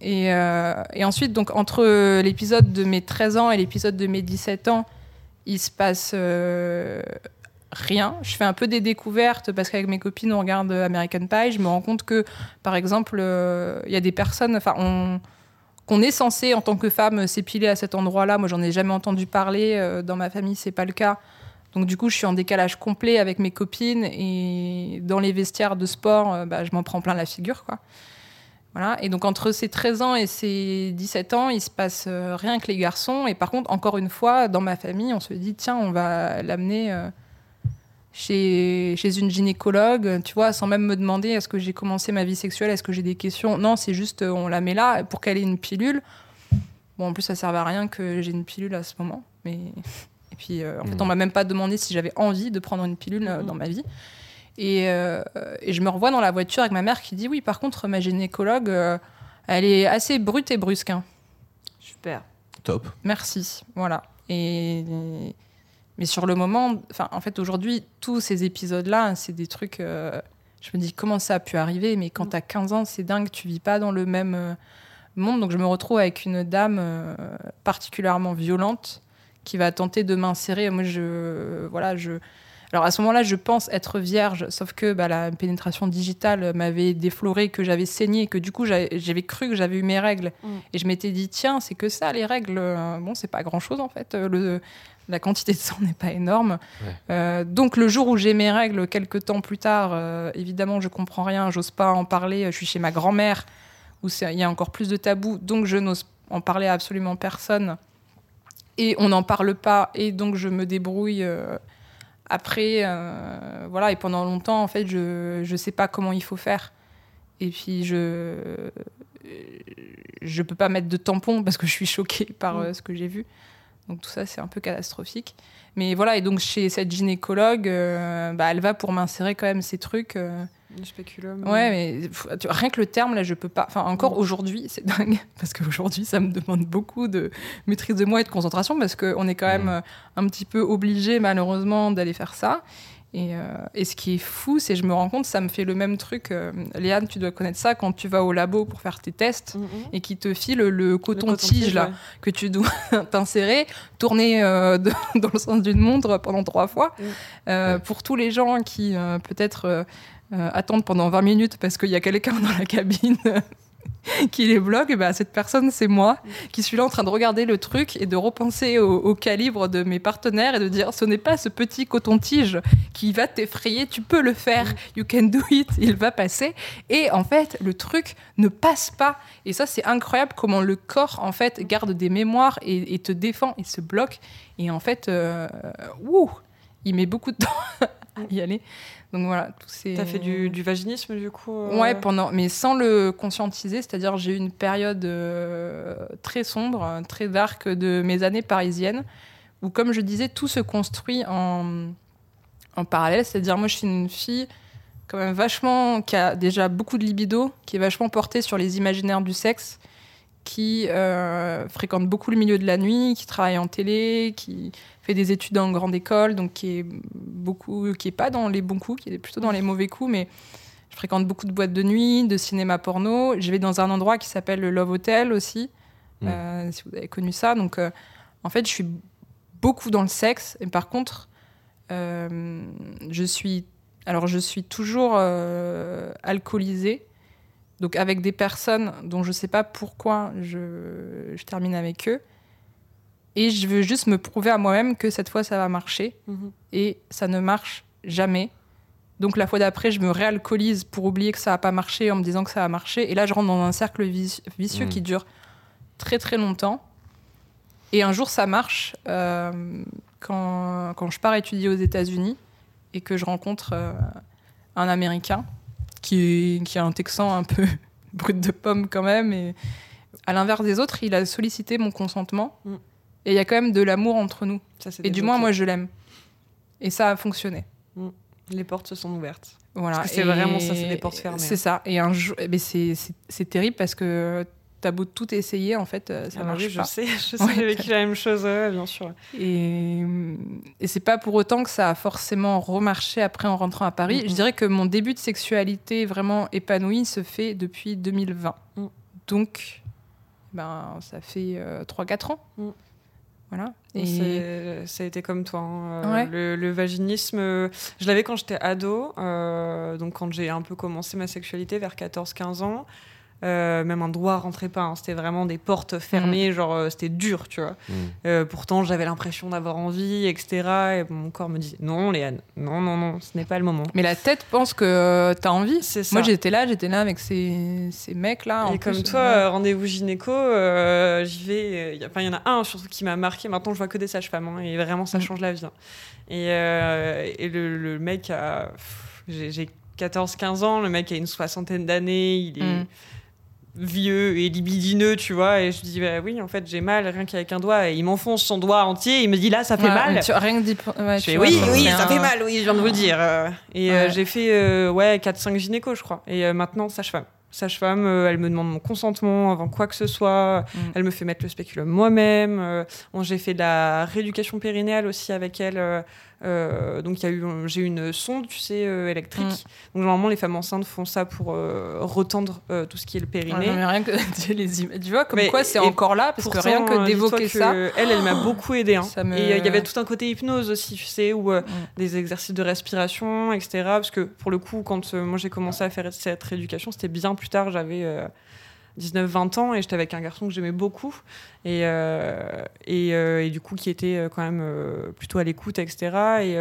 Et, euh, ensuite, donc entre l'épisode de mes 13 ans et l'épisode de mes 17 ans, il se passe euh, rien. Je fais un peu des découvertes parce qu'avec mes copines, on regarde American Pie. Je me rends compte que, par exemple, euh, il y a des personnes, enfin, on, qu'on est censé en tant que femme s'épiler à cet endroit-là. Moi, j'en ai jamais entendu parler. Euh, dans ma famille, c'est pas le cas. Donc du coup, je suis en décalage complet avec mes copines et dans les vestiaires de sport, euh, bah, je m'en prends plein la figure, quoi. Voilà. Et donc entre ces 13 ans et ces 17 ans, il se passe euh, rien que les garçons. Et par contre, encore une fois, dans ma famille, on se dit tiens, on va l'amener euh, chez, chez une gynécologue, tu vois, sans même me demander est-ce que j'ai commencé ma vie sexuelle, est-ce que j'ai des questions? Non, c'est juste euh, on la met là pour qu'elle ait une pilule. Bon, en plus, ça servait à rien que j'ai une pilule à ce moment. Mais et puis, euh, en fait, on m'a même pas demandé si j'avais envie de prendre une pilule euh, dans ma vie. Et, euh, et je me revois dans la voiture avec ma mère qui dit oui, par contre, ma gynécologue, euh, elle est assez brute et brusque. hein. Super. Top. Merci. Voilà. Et mais sur le moment, enfin, en fait, aujourd'hui, tous ces épisodes-là, c'est des trucs. euh, je me dis comment ça a pu arriver, mais quand Mm. t'as 15 ans, c'est dingue, tu vis pas dans le même euh, monde. Donc je me retrouve avec une dame euh, particulièrement violente qui va tenter de m'insérer. Moi, je, voilà, je. Alors à ce moment-là, je pense être vierge, sauf que bah, la pénétration digitale m'avait défloré, que j'avais saigné, que du coup j'avais cru que j'avais eu mes règles. Mm. Et je m'étais dit, tiens, c'est que ça, les règles. Bon, c'est pas grand-chose en fait. Le, la quantité de sang *laughs* n'est pas énorme. Ouais. Euh, donc le jour où j'ai mes règles, quelques temps plus tard, euh, évidemment, je comprends rien, j'ose pas en parler. Je suis chez ma grand-mère, où il y a encore plus de tabous, donc je n'ose en parler à absolument personne. Et on n'en parle pas, et donc je me débrouille. euh, après, euh, voilà, et pendant longtemps, en fait, je je sais pas comment il faut faire. Et puis je je peux pas mettre de tampon parce que je suis choquée par Mm. euh, ce que j'ai vu. Donc tout ça, c'est un peu catastrophique. Mais voilà, et donc chez cette gynécologue, euh, bah, elle va pour m'insérer quand même ces trucs. euh, Le spéculum. Ouais, mais pff, tu vois, rien que le terme, là, je peux pas. Enfin, encore aujourd'hui, c'est dingue. *laughs* Parce qu'aujourd'hui, ça me demande beaucoup de maîtrise de moi et de concentration. Parce qu'on est quand même Mm. euh, un petit peu obligé, malheureusement, d'aller faire ça. Et, euh, et ce qui est fou, c'est je me rends compte, ça me fait le même truc. euh, Léane, tu dois connaître ça quand tu vas au labo pour faire tes tests Mhm. et qui te file le Le coton-tige là ouais. que tu dois *laughs* t'insérer, tourner euh, *laughs* de- dans le sens d'une montre pendant trois fois. Mm. Euh, Ouais. Pour tous les gens qui euh, peut-être euh, euh, attendent pendant 20 minutes parce qu'il y a quelqu'un *laughs* dans la cabine *laughs* qui les bloque, bah, cette personne, c'est moi qui suis là en train de regarder le truc et de repenser au, au calibre de mes partenaires et de dire ce n'est pas ce petit coton-tige qui va t'effrayer, tu peux le faire, you can do it, il va passer. Et en fait, le truc ne passe pas. Et ça, c'est incroyable comment le corps, en fait, garde des mémoires et, et te défend et se bloque. Et en fait, euh, ouh, il met beaucoup de temps *laughs* à y aller. Donc voilà, tous ces... T'as fait du, du vaginisme du coup euh, Ouais, pendant, mais sans le conscientiser, c'est-à-dire j'ai eu une période euh, très sombre, très dark de mes années parisiennes, où comme je disais, tout se construit en, en parallèle, c'est-à-dire moi je suis une fille quand même vachement, qui a déjà beaucoup de libido, qui est vachement portée sur les imaginaires du sexe, qui euh, fréquente beaucoup le milieu de la nuit, qui travaille en télé, qui fait des études en grande école, donc qui est beaucoup, qui est pas dans les bons coups, qui est plutôt dans les mauvais coups, mais je fréquente beaucoup de boîtes de nuit, de cinéma porno. Je vais dans un endroit qui s'appelle le Love Hotel aussi, Mm. euh, si vous avez connu ça. Donc, euh, en fait, je suis beaucoup dans le sexe. Et par contre, euh, je suis, alors je suis toujours alcoolisée, donc avec des personnes dont je ne sais pas pourquoi je, je termine avec eux. Et je veux juste me prouver à moi-même que cette fois ça va marcher. Mhm. Et ça ne marche jamais. Donc la fois d'après, je me réalcoolise pour oublier que ça n'a pas marché en me disant que ça a marché. Et là, je rentre dans un cercle vici- vicieux Mm. qui dure très très longtemps. Et un jour, ça marche euh, quand, quand je pars étudier aux États-Unis et que je rencontre euh, un Américain qui est, qui est un Texan un peu *laughs* brut de pomme quand même. Et à l'inverse des autres, il a sollicité mon consentement. Mm. Et il y a quand même de l'amour entre nous. Ça, Et du moins, moi, je l'aime. Et ça a fonctionné. Les portes se sont ouvertes. Voilà. C'est vraiment ça, c'est des portes fermées. C'est ça. Et un jour, eh ben, c'est terrible parce que t'as beau tout essayer, en fait, euh, ça Ah marche oui, je pas. sais, je *laughs* sais, j'ai vécu la même chose, ouais, bien sûr. Et, et c'est pas pour autant que ça a forcément remarché après en rentrant à Paris. Je dirais que mon début de sexualité vraiment épanoui se fait depuis 2020. Mhm. Donc, ben, ça fait 3-4 ans. Mhm. Voilà. Et... Et Ça a été comme toi. hein. Euh, Ouais. Le, le vaginisme, euh, je l'avais quand j'étais ado, euh, donc quand j'ai un peu commencé ma sexualité vers 14-15 ans. Euh, même un doigt rentrait pas, hein. c'était vraiment des portes fermées, genre euh, c'était dur, tu vois. Mm. Euh, pourtant, j'avais l'impression d'avoir envie, etc. Et mon corps me disait non, Léane, non, non, non, ce n'est pas le moment. Mais la tête pense que euh, t'as envie. C'est ça. Moi, j'étais là, j'étais là avec ces, ces mecs-là. en Et comme plus, toi, euh, rendez-vous gynéco, euh, j'y vais. euh, y il y en a un surtout qui m'a marqué. Maintenant, je vois que des sages-femmes. hein, et vraiment, ça Mm. change la vie. hein. Et, euh, et le, le mec a. J'ai j'ai 14-15 ans. Le mec a une soixantaine d'années. Il est Mm. Vieux et libidineux, tu vois. Et je dis, bah oui, en fait, j'ai mal rien qu'avec un doigt. Et il m'enfonce son doigt entier. Il me dit, là, ça fait Ouais, mal. tu- rien que d'y pen- ouais, Je tu fais, vois, oui, oui, ça un- fait mal, oui, je viens de vous le dire. Euh, Et euh, j'ai fait euh, ouais, 4-5 gynécos, je crois. Et euh, maintenant, sage-femme. Sage-femme, elle me demande mon consentement avant quoi que ce soit. Mm. Elle me fait mettre le spéculum moi-même. J'ai fait de la rééducation périnéale aussi avec elle. Euh, donc, il y a eu, j'ai eu une sonde, tu sais, euh, électrique. Mm. Donc, normalement, les femmes enceintes font ça pour euh, retendre tout ce qui est le Ouais, périnée. non, rien que *laughs* les images. Tu vois, comme Mais- quoi c'est encore là, parce que rien que d'évoquer que ça. Elle, elle m'a *gasps* beaucoup aidé. hein. Me- Et il y avait tout un côté hypnose aussi, tu sais, euh, Mm. des exercices de respiration, etc. Parce que pour le coup, quand moi j'ai commencé à faire cette rééducation, c'était bien plus tard, j'avais 19-20 ans et j'étais avec un garçon que j'aimais beaucoup et, euh, et, euh, et du coup qui était euh, quand même plutôt à l'écoute, etc. Et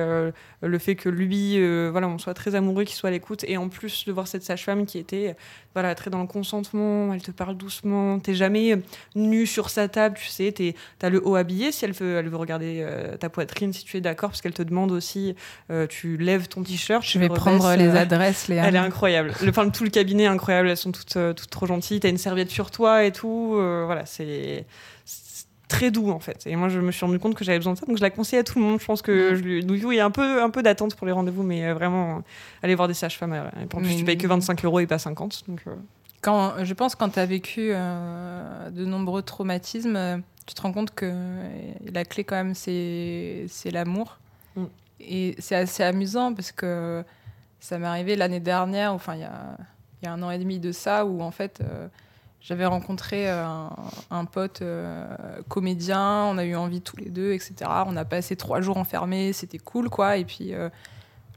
le fait que lui, voilà, on soit très amoureux, qu'il soit à l'écoute et en plus de voir cette sage-femme qui était voilà, très dans le consentement, elle te parle doucement, t'es jamais euh, nu sur sa table, tu sais, T'as le haut habillé si elle veut, elle veut regarder euh, ta poitrine, si tu es d'accord, parce qu'elle te demande aussi, euh, tu lèves ton t-shirt. Je vais prendre les adresses, les Elle est incroyable. Le, enfin, tout le cabinet est incroyable, elles sont toutes, toutes trop gentilles. T'as une serviette sur toi et tout. voilà, c'est très doux en fait. Et moi, je me suis rendu compte que j'avais besoin de ça, donc je la conseille à tout le monde. Je pense que je lui... donc, oui, il y a un peu, un peu d'attente pour les rendez-vous, mais euh, vraiment, euh, allez voir des sages-femmes. euh, en plus, tu payes que 25 euros et pas 50. Donc, euh, Quand, je pense quand tu as vécu de nombreux traumatismes, tu te rends compte que la clé quand même c'est l'amour. Mm. Et c'est assez amusant parce que ça m'est arrivé l'année dernière, enfin il y a, y a un an et demi de ça, où en fait j'avais rencontré euh, un, un pote euh, comédien, on a eu envie tous les deux, etc. On a passé trois jours enfermés, c'était cool quoi. Et puis euh,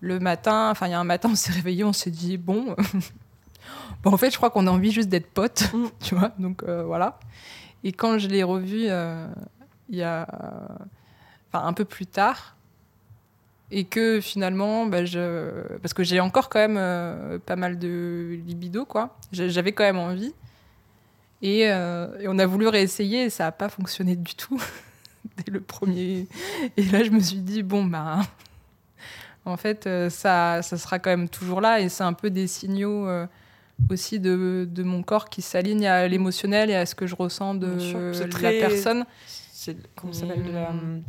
le matin, enfin il y a un matin on s'est réveillé, on s'est dit bon. *laughs* Bon, en fait, je crois qu'on a envie juste d'être potes, Mm. *laughs* tu vois. Donc euh, voilà. Et quand je l'ai revu il y a, enfin un peu plus tard, et que finalement, bah, je, parce que j'ai encore quand même euh, pas mal de libido, quoi. J'avais quand même envie. Et, euh, et on a voulu réessayer et ça n'a pas fonctionné du tout *laughs* dès le premier. Et là, je me suis dit bon bah. En fait, euh, ça, ça sera quand même toujours là et c'est un peu des signaux euh, aussi de, de mon corps qui s'alignent à l'émotionnel et à ce que je ressens de la très- personne. c'est comment ça s'appelle de la Mm.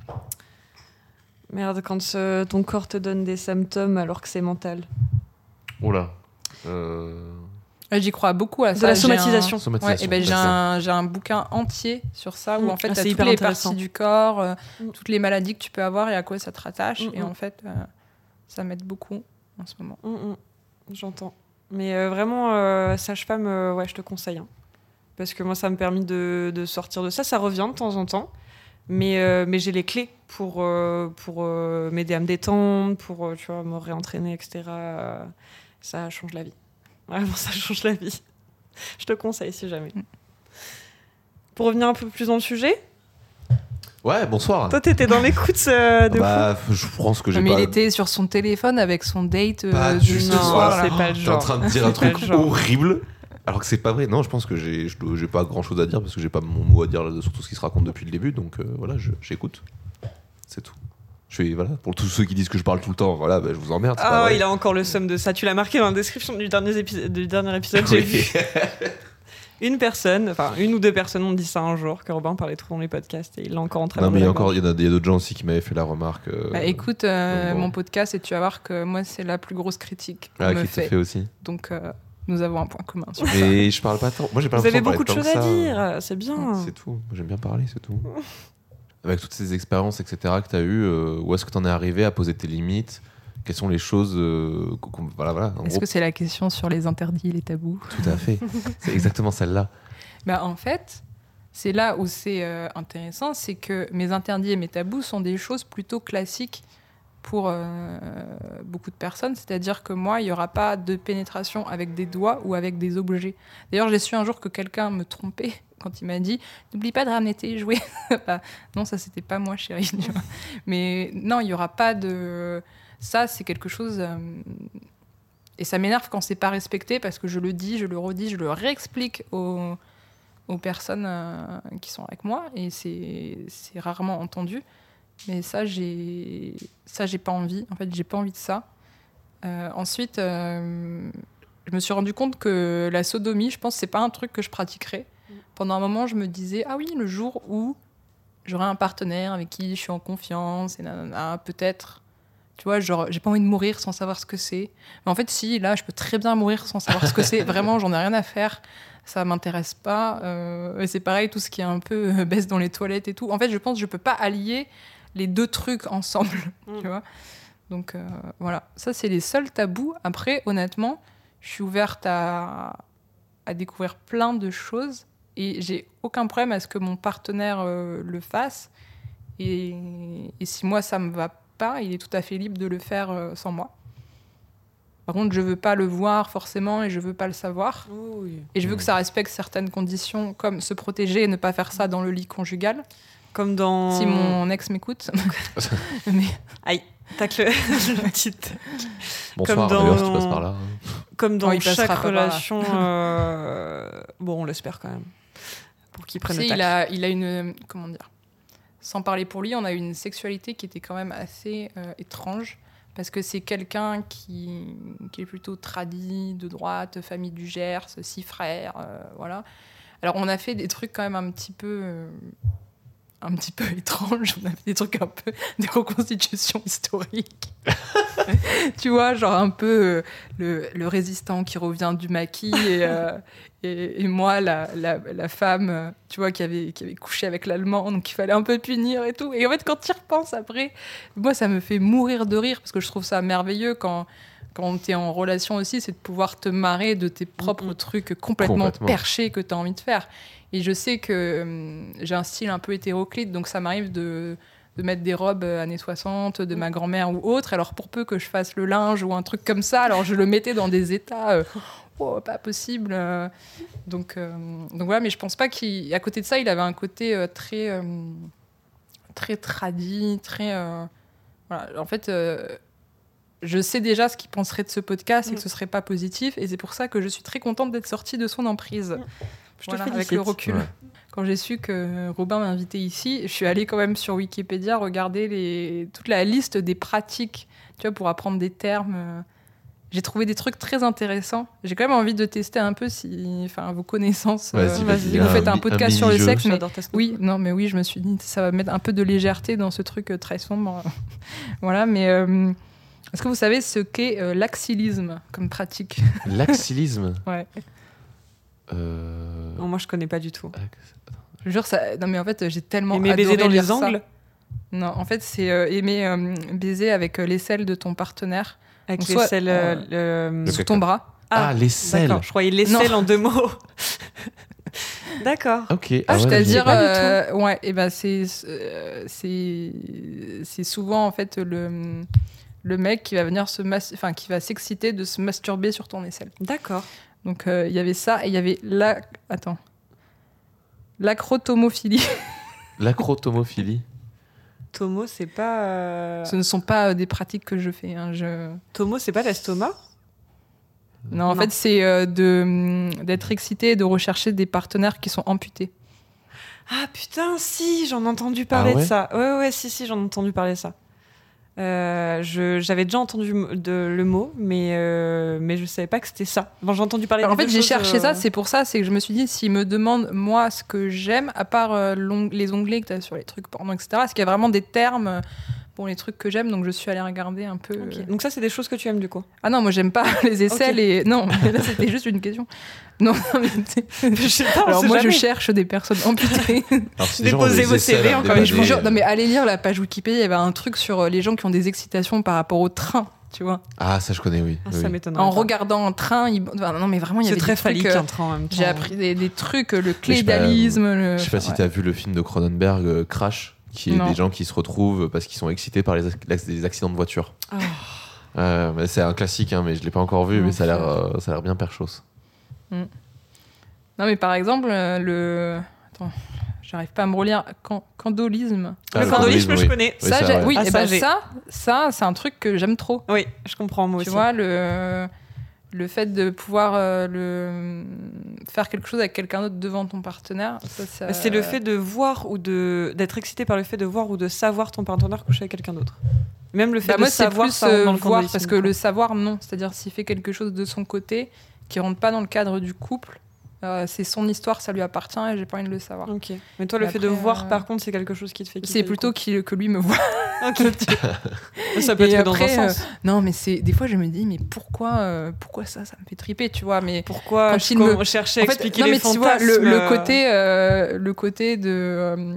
merde quand ton corps te donne des symptômes alors que c'est mental. Oula. Euh... J'y crois beaucoup à De ça. la J'ai somatisation. un- Somatisation. Ouais, et ben, j'ai un, j'ai un bouquin entier sur ça où Mm. en fait Ah, tu toutes les parties du corps, euh, Mm. toutes les maladies que tu peux avoir et à quoi ça te rattache. Mm, Et en fait, euh, ça m'aide beaucoup en ce moment. J'entends. Mais euh, vraiment, euh, sage-femme, euh, ouais, je te conseille. hein. Parce que moi, ça m'a permis de, de sortir de ça. Ça revient de temps en temps. Mais, euh, mais j'ai les clés pour, euh, pour euh, m'aider à me détendre, pour tu vois, me réentraîner, etc. Ça change la vie. Vraiment, ça change la vie. Je te conseille si jamais. Pour revenir un peu plus dans le sujet, Ouais, bonsoir. toi, t'étais dans l'écoute euh, de fou. Bah, je pense que j'ai mais pas. il était sur son téléphone avec son date euh, du soir. c'est pas le T'es en train de *laughs* dire un truc horrible. Alors que c'est pas vrai. Non, je pense que j'ai, pas grand chose à dire parce que j'ai pas mon mot à dire sur tout ce qui se raconte depuis le début. Donc euh, voilà, j'écoute. C'est tout. Je fais, voilà, pour tous ceux qui disent que je parle tout le temps, voilà, bah, je vous emmerde. Ah, il a encore le somme de ça. Tu l'as marqué dans la description du dernier, épi- du dernier épisode. J'ai Oui. vu *laughs* une personne, enfin une ou deux personnes ont dit ça un jour, que Robin parlait trop dans les podcasts et il l'a encore en train non, mais il y a encore, il y en a, il y a d'autres gens aussi qui m'avaient fait la remarque. euh, Bah, écoute euh, donc bon. mon podcast et tu vas voir que moi c'est la plus grosse critique qu'on ah, me qui te fait. fait aussi. Donc euh, nous avons un point commun. Sur... Mais je parle pas tant. Moi, j'ai pas Vous avez parler beaucoup de choses à ça. dire, c'est bien. C'est tout. Moi, J'aime bien parler, c'est tout. Avec toutes ces expériences, etc., que tu as eues, euh, où est-ce que tu en es arrivé à poser tes limites? Quelles sont les choses. euh, voilà, voilà. Est-ce que c'est la question sur les interdits et les tabous? Tout à fait. *laughs* c'est exactement celle-là. Bah, en fait, c'est là où c'est euh, intéressant, c'est que mes interdits et mes tabous sont des choses plutôt classiques pour euh, beaucoup de personnes. C'est-à-dire que moi, il n'y aura pas de pénétration avec des doigts ou avec des objets. D'ailleurs, j'ai su un jour que quelqu'un me trompait quand il m'a dit N'oublie pas de ramener tes jouets. *laughs* Bah, non, ça, c'était pas moi, chérie. Mais non, il n'y aura pas de. Ça, c'est quelque chose. euh, Et ça m'énerve quand c'est pas respecté parce que je le dis, je le redis, je le réexplique aux, aux personnes euh, qui sont avec moi et c'est rarement entendu. Mais ça, j'ai ça j'ai pas envie. En fait, j'ai pas envie de ça. Euh, ensuite, je me suis rendu compte que la sodomie, je pense, c'est pas un truc que je pratiquerais. Pendant un moment, je me disais ah oui, le jour où j'aurai un partenaire avec qui je suis en confiance et nanana, peut-être. Tu vois, genre, j'ai pas envie de mourir sans savoir ce que c'est. Mais en fait, si, là, je peux très bien mourir sans savoir ce que c'est. *laughs* Vraiment, j'en ai rien à faire. Ça m'intéresse pas. Euh, et c'est pareil, tout ce qui est un peu euh, baisse dans les toilettes et tout. En fait, je pense que je peux pas allier les deux trucs ensemble. *laughs* Mm. Tu vois Donc, euh, voilà. Ça, c'est les seuls tabous. Après, honnêtement, je suis ouverte à, à découvrir plein de choses. Et j'ai aucun problème à ce que mon partenaire euh, le fasse. Et, et si moi, ça me va pas, il est tout à fait libre de le faire euh, sans moi. Par contre, je veux pas le voir forcément et je veux pas le savoir. Et je veux que ça respecte certaines conditions, comme se protéger et ne pas faire ça dans le lit conjugal. Comme dans. Si mon ex m'écoute. *laughs* Mais Aïe, tac le, *laughs* le petit- Bonsoir, dans- d'ailleurs, si tu passes par là. hein. Comme dans Oh, chaque relation. euh, *laughs* Bon, on l'espère quand même. Pour qu'il prenne le il a, il a une. Comment dire Sans parler pour lui, on a une sexualité qui était quand même assez euh, étrange. Parce que c'est quelqu'un qui, qui est plutôt tradit, de droite, famille du Gers, six frères, euh, voilà. Alors on a fait des trucs quand même un petit peu. Un petit peu *laughs* étranges. On des trucs un peu. *laughs* des reconstitutions historiques. *laughs* tu vois, genre un peu euh, le, le résistant qui revient du maquis et, euh, et, et moi, la, la, la femme, euh, tu vois, qui avait, qui avait couché avec l'allemand, donc il fallait un peu punir et tout. Et en fait, quand tu y repenses après, moi, ça me fait mourir de rire parce que je trouve ça merveilleux quand. Quand tu es en relation aussi, c'est de pouvoir te marrer de tes propres trucs complètement, Complètement. perchés que tu as envie de faire. Et je sais que hum, j'ai un style un peu hétéroclite, donc ça m'arrive de, de mettre des robes euh, années 60 de ma grand-mère ou autre. Alors pour peu que je fasse le linge ou un truc comme ça, alors je le mettais dans des états euh, *laughs* oh, pas possible. euh. donc, euh, donc voilà, mais je pense pas qu'à côté de ça, il avait un côté euh, très euh, très tradit, très euh, voilà. En fait. Je sais déjà ce qu'il penserait de ce podcast et que ce serait pas positif, et c'est pour ça que je suis très contente d'être sortie de son emprise. Je te Voilà, avec félicite. le recul. Ouais. Quand j'ai su que Robin m'invitait ici, je suis allée quand même sur Wikipédia regarder les... toute la liste des pratiques, tu vois, pour apprendre des termes. J'ai trouvé des trucs très intéressants. J'ai quand même envie de tester un peu si, enfin, vos connaissances. euh, Vas-y, vas-y, si vous un faites un podcast un sur le sexe, mais oui, non, mais oui, je me suis dit, ça va mettre un peu de légèreté dans ce truc euh, très sombre. *laughs* voilà, mais euh, est-ce que vous savez ce qu'est euh, l'axillisme comme pratique? L'axillisme. *laughs* Ouais. Euh... Non, moi, je connais pas du tout. Je jure, ça. Non, mais en fait, j'ai tellement. Aimer baiser dans les ça. angles? Non, en fait, c'est euh, aimer euh, baiser avec euh, l'aisselle de ton partenaire avec En les selles. euh, euh, le- caca. ton bras. Ah, les selles. D'accord, je croyais les Non. selles en deux mots. *laughs* D'accord. Ok. Ah, ouais, C'est-à-dire, pas du euh, ouais, et ben c'est euh, c'est c'est souvent en fait le le mec qui va venir se mas- enfin qui va s'exciter de se masturber sur ton aisselle. D'accord. Donc euh, il y avait ça et il y avait la attends l'acrotomophilie. *laughs* L'acrotomophilie. Tomo, c'est pas. euh, Ce ne sont pas euh, des pratiques que je fais. hein, je... Tomo, c'est pas l'estomac? Non, en Non. fait, c'est euh, de hum, d'être excité et de rechercher des partenaires qui sont amputés. Ah putain, si, j'en ai entendu parler Ah ouais? de ça. Ouais, ouais, si, si, j'en ai entendu parler de ça. Euh, J'avais déjà entendu de, le mot, mais, euh, mais je savais pas que c'était ça. Bon, j'ai entendu parler Alors, en fait, j'ai cherché euh, ça, c'est pour ça, c'est que je me suis dit, s'il me demande, moi, ce que j'aime, à part euh, les onglets que tu as sur les trucs porno, etc., est-ce qu'il y a vraiment des termes euh, pour les trucs que j'aime Donc, je suis allée regarder un peu. euh. Donc ça, c'est des choses que tu aimes du coup? Ah non, moi, j'aime pas *laughs* les aisselles Ok. et. Non, mais *laughs* là, c'était juste une question. Non, mais c'est- *laughs* je sais pas, Alors, moi, je cherche des personnes amputées. Déposez vos CV encore Mais je vous dépanner, jure, non, mais allez lire la page Wikipédia, il y avait un truc sur euh, les gens qui ont des excitations par rapport au train, tu vois. Ah, ça, je connais, oui. Ah, oui. ça m'étonnerait. En pas. regardant un train, il... enfin, non, mais vraiment, il y avait très des trucs, phallique euh, un train. J'ai appris des, des trucs, le Mais je sais pas, clédalisme. le- Je sais pas si ouais. tu as vu le film de Cronenberg, euh, Crash, qui est Non. des gens qui se retrouvent parce qu'ils sont excités par les, ac- les accidents de voiture. Ah. Euh, c'est un classique, hein, mais je l'ai pas encore vu, mais ça a l'air, euh, ça a l'air bien perchos. Non, mais par exemple, euh, le. Attends, j'arrive pas à me relire. Can- Candolisme. Ah, le le candolisme, candolisme, je connais. Oui, ça, ouais. oui, Ah, et ça, ben ça, ça c'est un truc que j'aime trop. Oui, je comprends moi Tu aussi. vois, le, le fait de pouvoir euh, le, faire quelque chose avec quelqu'un d'autre devant ton partenaire, ça, ça- C'est le fait de voir ou de d'être excité par le fait de voir ou de savoir ton partenaire coucher avec quelqu'un d'autre. Même le fait Bah, de moi, savoir plus euh, dans le voir, candolisme, parce que le savoir, non. C'est-à-dire, s'il fait quelque chose de son côté qui rentre pas dans le cadre du couple, euh, c'est son histoire, ça lui appartient et j'ai pas envie de le savoir. Ok. Mais toi, le Et fait de voir, euh, par contre, c'est quelque chose qui te fait. kiffer, C'est plutôt que lui me voit. *laughs* *laughs* Ça peut Et être dans un euh, sens. Non, mais c'est des fois je me dis mais pourquoi euh, pourquoi ça ça me fait triper, tu vois, mais Pourquoi quand je il me- com- cherchais à en fait, expliquer non, les mais tu vois le, le euh, côté euh, le côté de euh,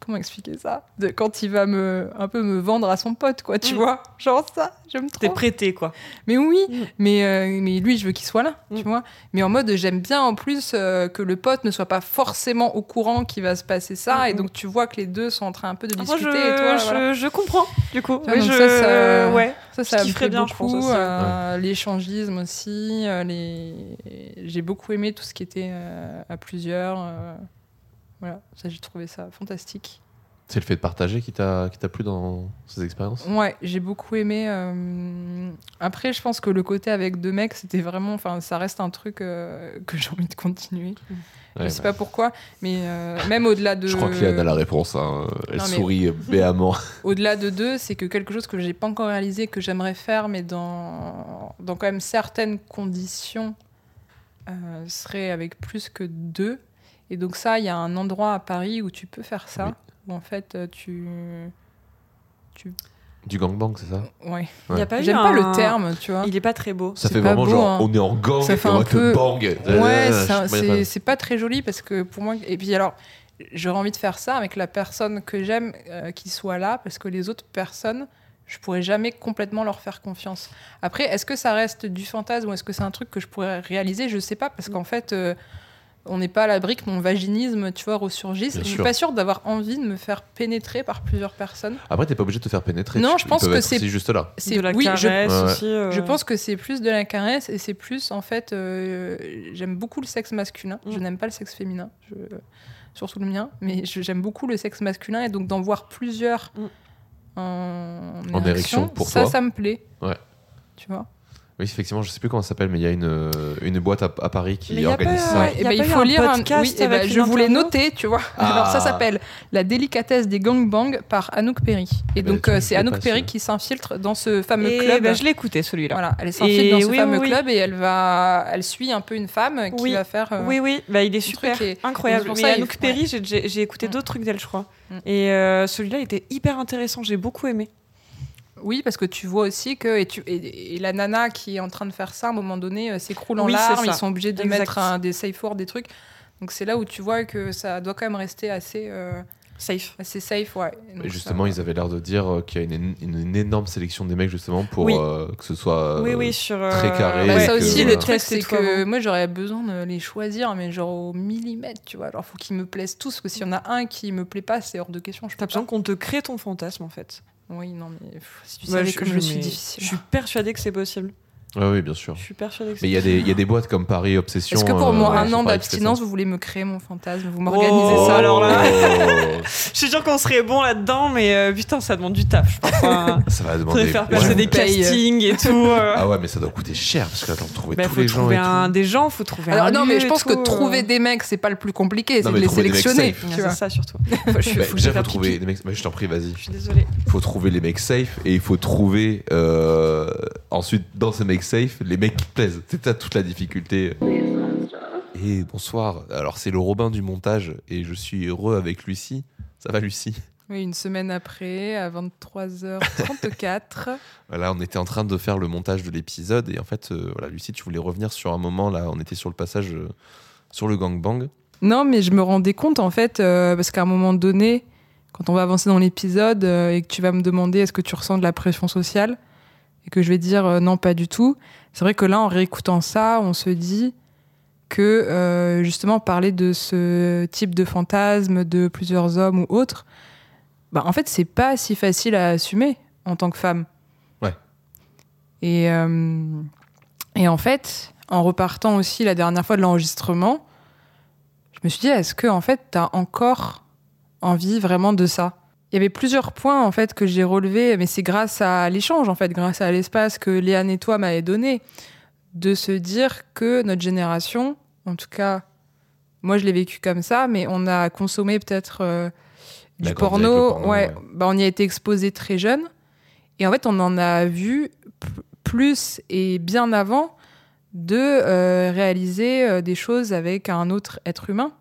comment expliquer ça de quand il va me un peu me vendre à son pote quoi, tu Mm. vois. Genre ça, j'aime T'es trop. prêté, quoi. Mais oui, Mm. mais euh, mais lui je veux qu'il soit là, Mm. tu vois. Mais en mode j'aime bien en plus euh, que le pote ne soit pas forcément au courant qu'il va se passer ça Mm, et mm. donc tu vois que les deux sont en train un peu de Moi, discuter je, et toi je, voilà. je comprends, du coup. vois, Oui, je... ça, ça- Ouais. Ça, ça Je me bien, je beaucoup. aussi, ouais. euh, L'échangisme aussi. les... J'ai beaucoup aimé tout ce qui était à plusieurs. Voilà, ça j'ai trouvé ça fantastique. C'est le fait de partager qui t'a, qui t'a plu dans ces expériences? Ouais, j'ai beaucoup aimé. euh, Après, je pense que le côté avec deux mecs, c'était vraiment. Enfin, ça reste un truc euh, que *laughs* j'ai envie de continuer. Ouais, je sais bah, pas pourquoi, mais euh, même au-delà de. Je crois que Léane a la réponse. hein. Elle Non, mais- sourit béamment. *laughs* Au-delà de deux, c'est que quelque chose que j'ai pas encore réalisé, que j'aimerais faire, mais dans, dans quand même certaines conditions, euh, serait avec plus que deux. Et donc ça, il y a un endroit à Paris où tu peux faire ça, Oui. où en fait euh, tu... tu... Du gangbang, c'est ça? Ouais. Il y a pas eu J'aime pas un- le terme, tu vois. Il est pas très beau. Ça fait pas vraiment beau, genre, hein. on est en gang Ça fait un peu- bang. Ouais, c'est pas très joli parce que pour moi. Et puis alors, j'aurais envie de faire ça avec la personne que j'aime euh, qui soit là parce que les autres personnes, je pourrais jamais complètement leur faire confiance. Après, est-ce que ça reste du fantasme ou est-ce que c'est un truc que je pourrais réaliser? Je sais pas parce qu'en fait. euh, on n'est pas à l'abri que mon vaginisme, tu vois, ressurgisse. Bien Je suis sûr. pas sûre d'avoir envie de me faire pénétrer par plusieurs personnes. Après, t'es pas obligé de te faire pénétrer. Non, tu- je pense que c'est- juste là. C'est de la oui, je, caresse ouais. aussi. euh, je pense que c'est plus de la caresse et c'est plus en fait. euh, j'aime beaucoup le sexe masculin. Je Mm. n'aime pas le sexe féminin, je- surtout le mien, mais je- j'aime beaucoup le sexe masculin et donc d'en voir plusieurs Mm. en, En érection, pour ça, toi ça me plaît. Ouais. Tu vois? Oui, effectivement, je sais plus comment ça s'appelle, mais il y a une, euh, une boîte à, à Paris qui organise pas- ça. ouais. Eh y a ben, pas il faut un lire un. podcast Oui, eh ben, avec je voulais noter, tu vois. Ah. Alors ça s'appelle La délicatesse des gangbangs par Anouk Perry. Et Eh ben, donc euh, c'est Anouk Perry qui s'infiltre dans ce fameux Et club. ben, je l'ai écouté celui-là. Voilà, elle s'infiltre Et dans ce oui, fameux oui, club et elle va, elle suit un peu une femme qui Oui. va faire. euh, Oui, oui, bah, il est super, est- incroyable. Mais Anouk Perry, j'ai- écouté Mm. d'autres trucs d'elle, je crois. Mm. Et celui-là était hyper intéressant, j'ai beaucoup aimé. Oui, parce que tu vois aussi que et, tu, et, et la nana qui est en train de faire ça, à un moment donné, euh, s'écroule en Oui, larmes. Ils sont obligés de Exact. mettre un- des safe words, des trucs. Donc c'est là où tu vois que ça doit quand même rester assez. euh, safe. assez safe, ouais. Donc Et ça- justement, ils avaient l'air de dire euh, qu'il y a une, une- une énorme sélection des mecs justement pour Oui. euh, que ce soit. oui, euh, oui, sur. euh, très carré Bah, ça que- aussi, voilà. le truc, c'est que moi, j'aurais besoin de les choisir, mais genre au millimètre, tu vois. Alors, faut qu'ils me plaisent tous, parce que s'il y en a un qui me plaît pas, c'est hors de question. T'as besoin qu'on te crée ton fantasme en fait. Oui, non, mais pff, si tu Ouais, savais comme je, suis mais difficile. Je suis persuadée que c'est possible. Ouais, oui, bien sûr. Je suis persuadée que Mais il y, a des- il y a des boîtes comme Paris Obsession. Est-ce que pour euh, moi, ouais, un an Paris d'abstinence, vous voulez me créer mon fantasme Vous m'organisez Oh, ça alors là. Oh. Je suis sûre qu'on serait bon là-dedans, mais euh, putain, ça demande du taf, je pense. Enfin, *laughs* Ça va faudrait demander. faire Ouais. passer des paye. castings et tout. euh. Ah ouais, mais ça doit coûter cher parce que attends, trouver Bah, tous faut les gens trouver et un, tout. des gens, faut trouver Alors un non, lieu mais je et pense que tout, trouver euh. des mecs, c'est pas le plus compliqué, Non, c'est de mais les trouver des mecs sélectionner. safe. tu Ouais, vois. C'est ça surtout. Je- Bah, faut que déjà, je faut trouver pipi. des mecs. bah, je t'en prie, vas-y. Je suis désolée. Il faut trouver les mecs safe et il faut trouver euh, ensuite dans ces mecs safe les mecs qui plaisent. C'est ça toute la difficulté. Et bonsoir. Alors c'est le Robin du montage et je suis heureux avec Lucie. Ça va Lucie? Oui, une semaine après, à 23h34. *laughs* Voilà, on était en train de faire le montage de l'épisode et en fait, euh, voilà, Lucie, tu voulais revenir sur un moment là. On était sur le passage euh, sur le gangbang. Non, mais je me rendais compte en fait, euh, parce qu'à un moment donné, quand on va avancer dans l'épisode euh, et que tu vas me demander est-ce que tu ressens de la pression sociale, et que je vais dire euh, non, pas du tout, c'est vrai que là, en réécoutant ça, on se dit que euh, justement parler de ce type de fantasme de plusieurs hommes ou autres, bah, en fait, c'est pas si facile à assumer en tant que femme. Ouais. Et, euh, et en fait, en repartant aussi la dernière fois de l'enregistrement, je me suis dit, est-ce que en fait, t'as encore envie vraiment de ça? Il y avait plusieurs points en fait que j'ai relevés, mais c'est grâce à l'échange en fait, grâce à l'espace que Léane et toi m'avez donné, de se dire que notre génération, en tout cas, moi je l'ai vécu comme ça, mais on a consommé peut-être euh, du porno, ouais, ouais. Bah, on y a été exposé très jeune, et en fait on en a vu plus et bien avant de euh, réaliser euh, des choses avec un autre être humain.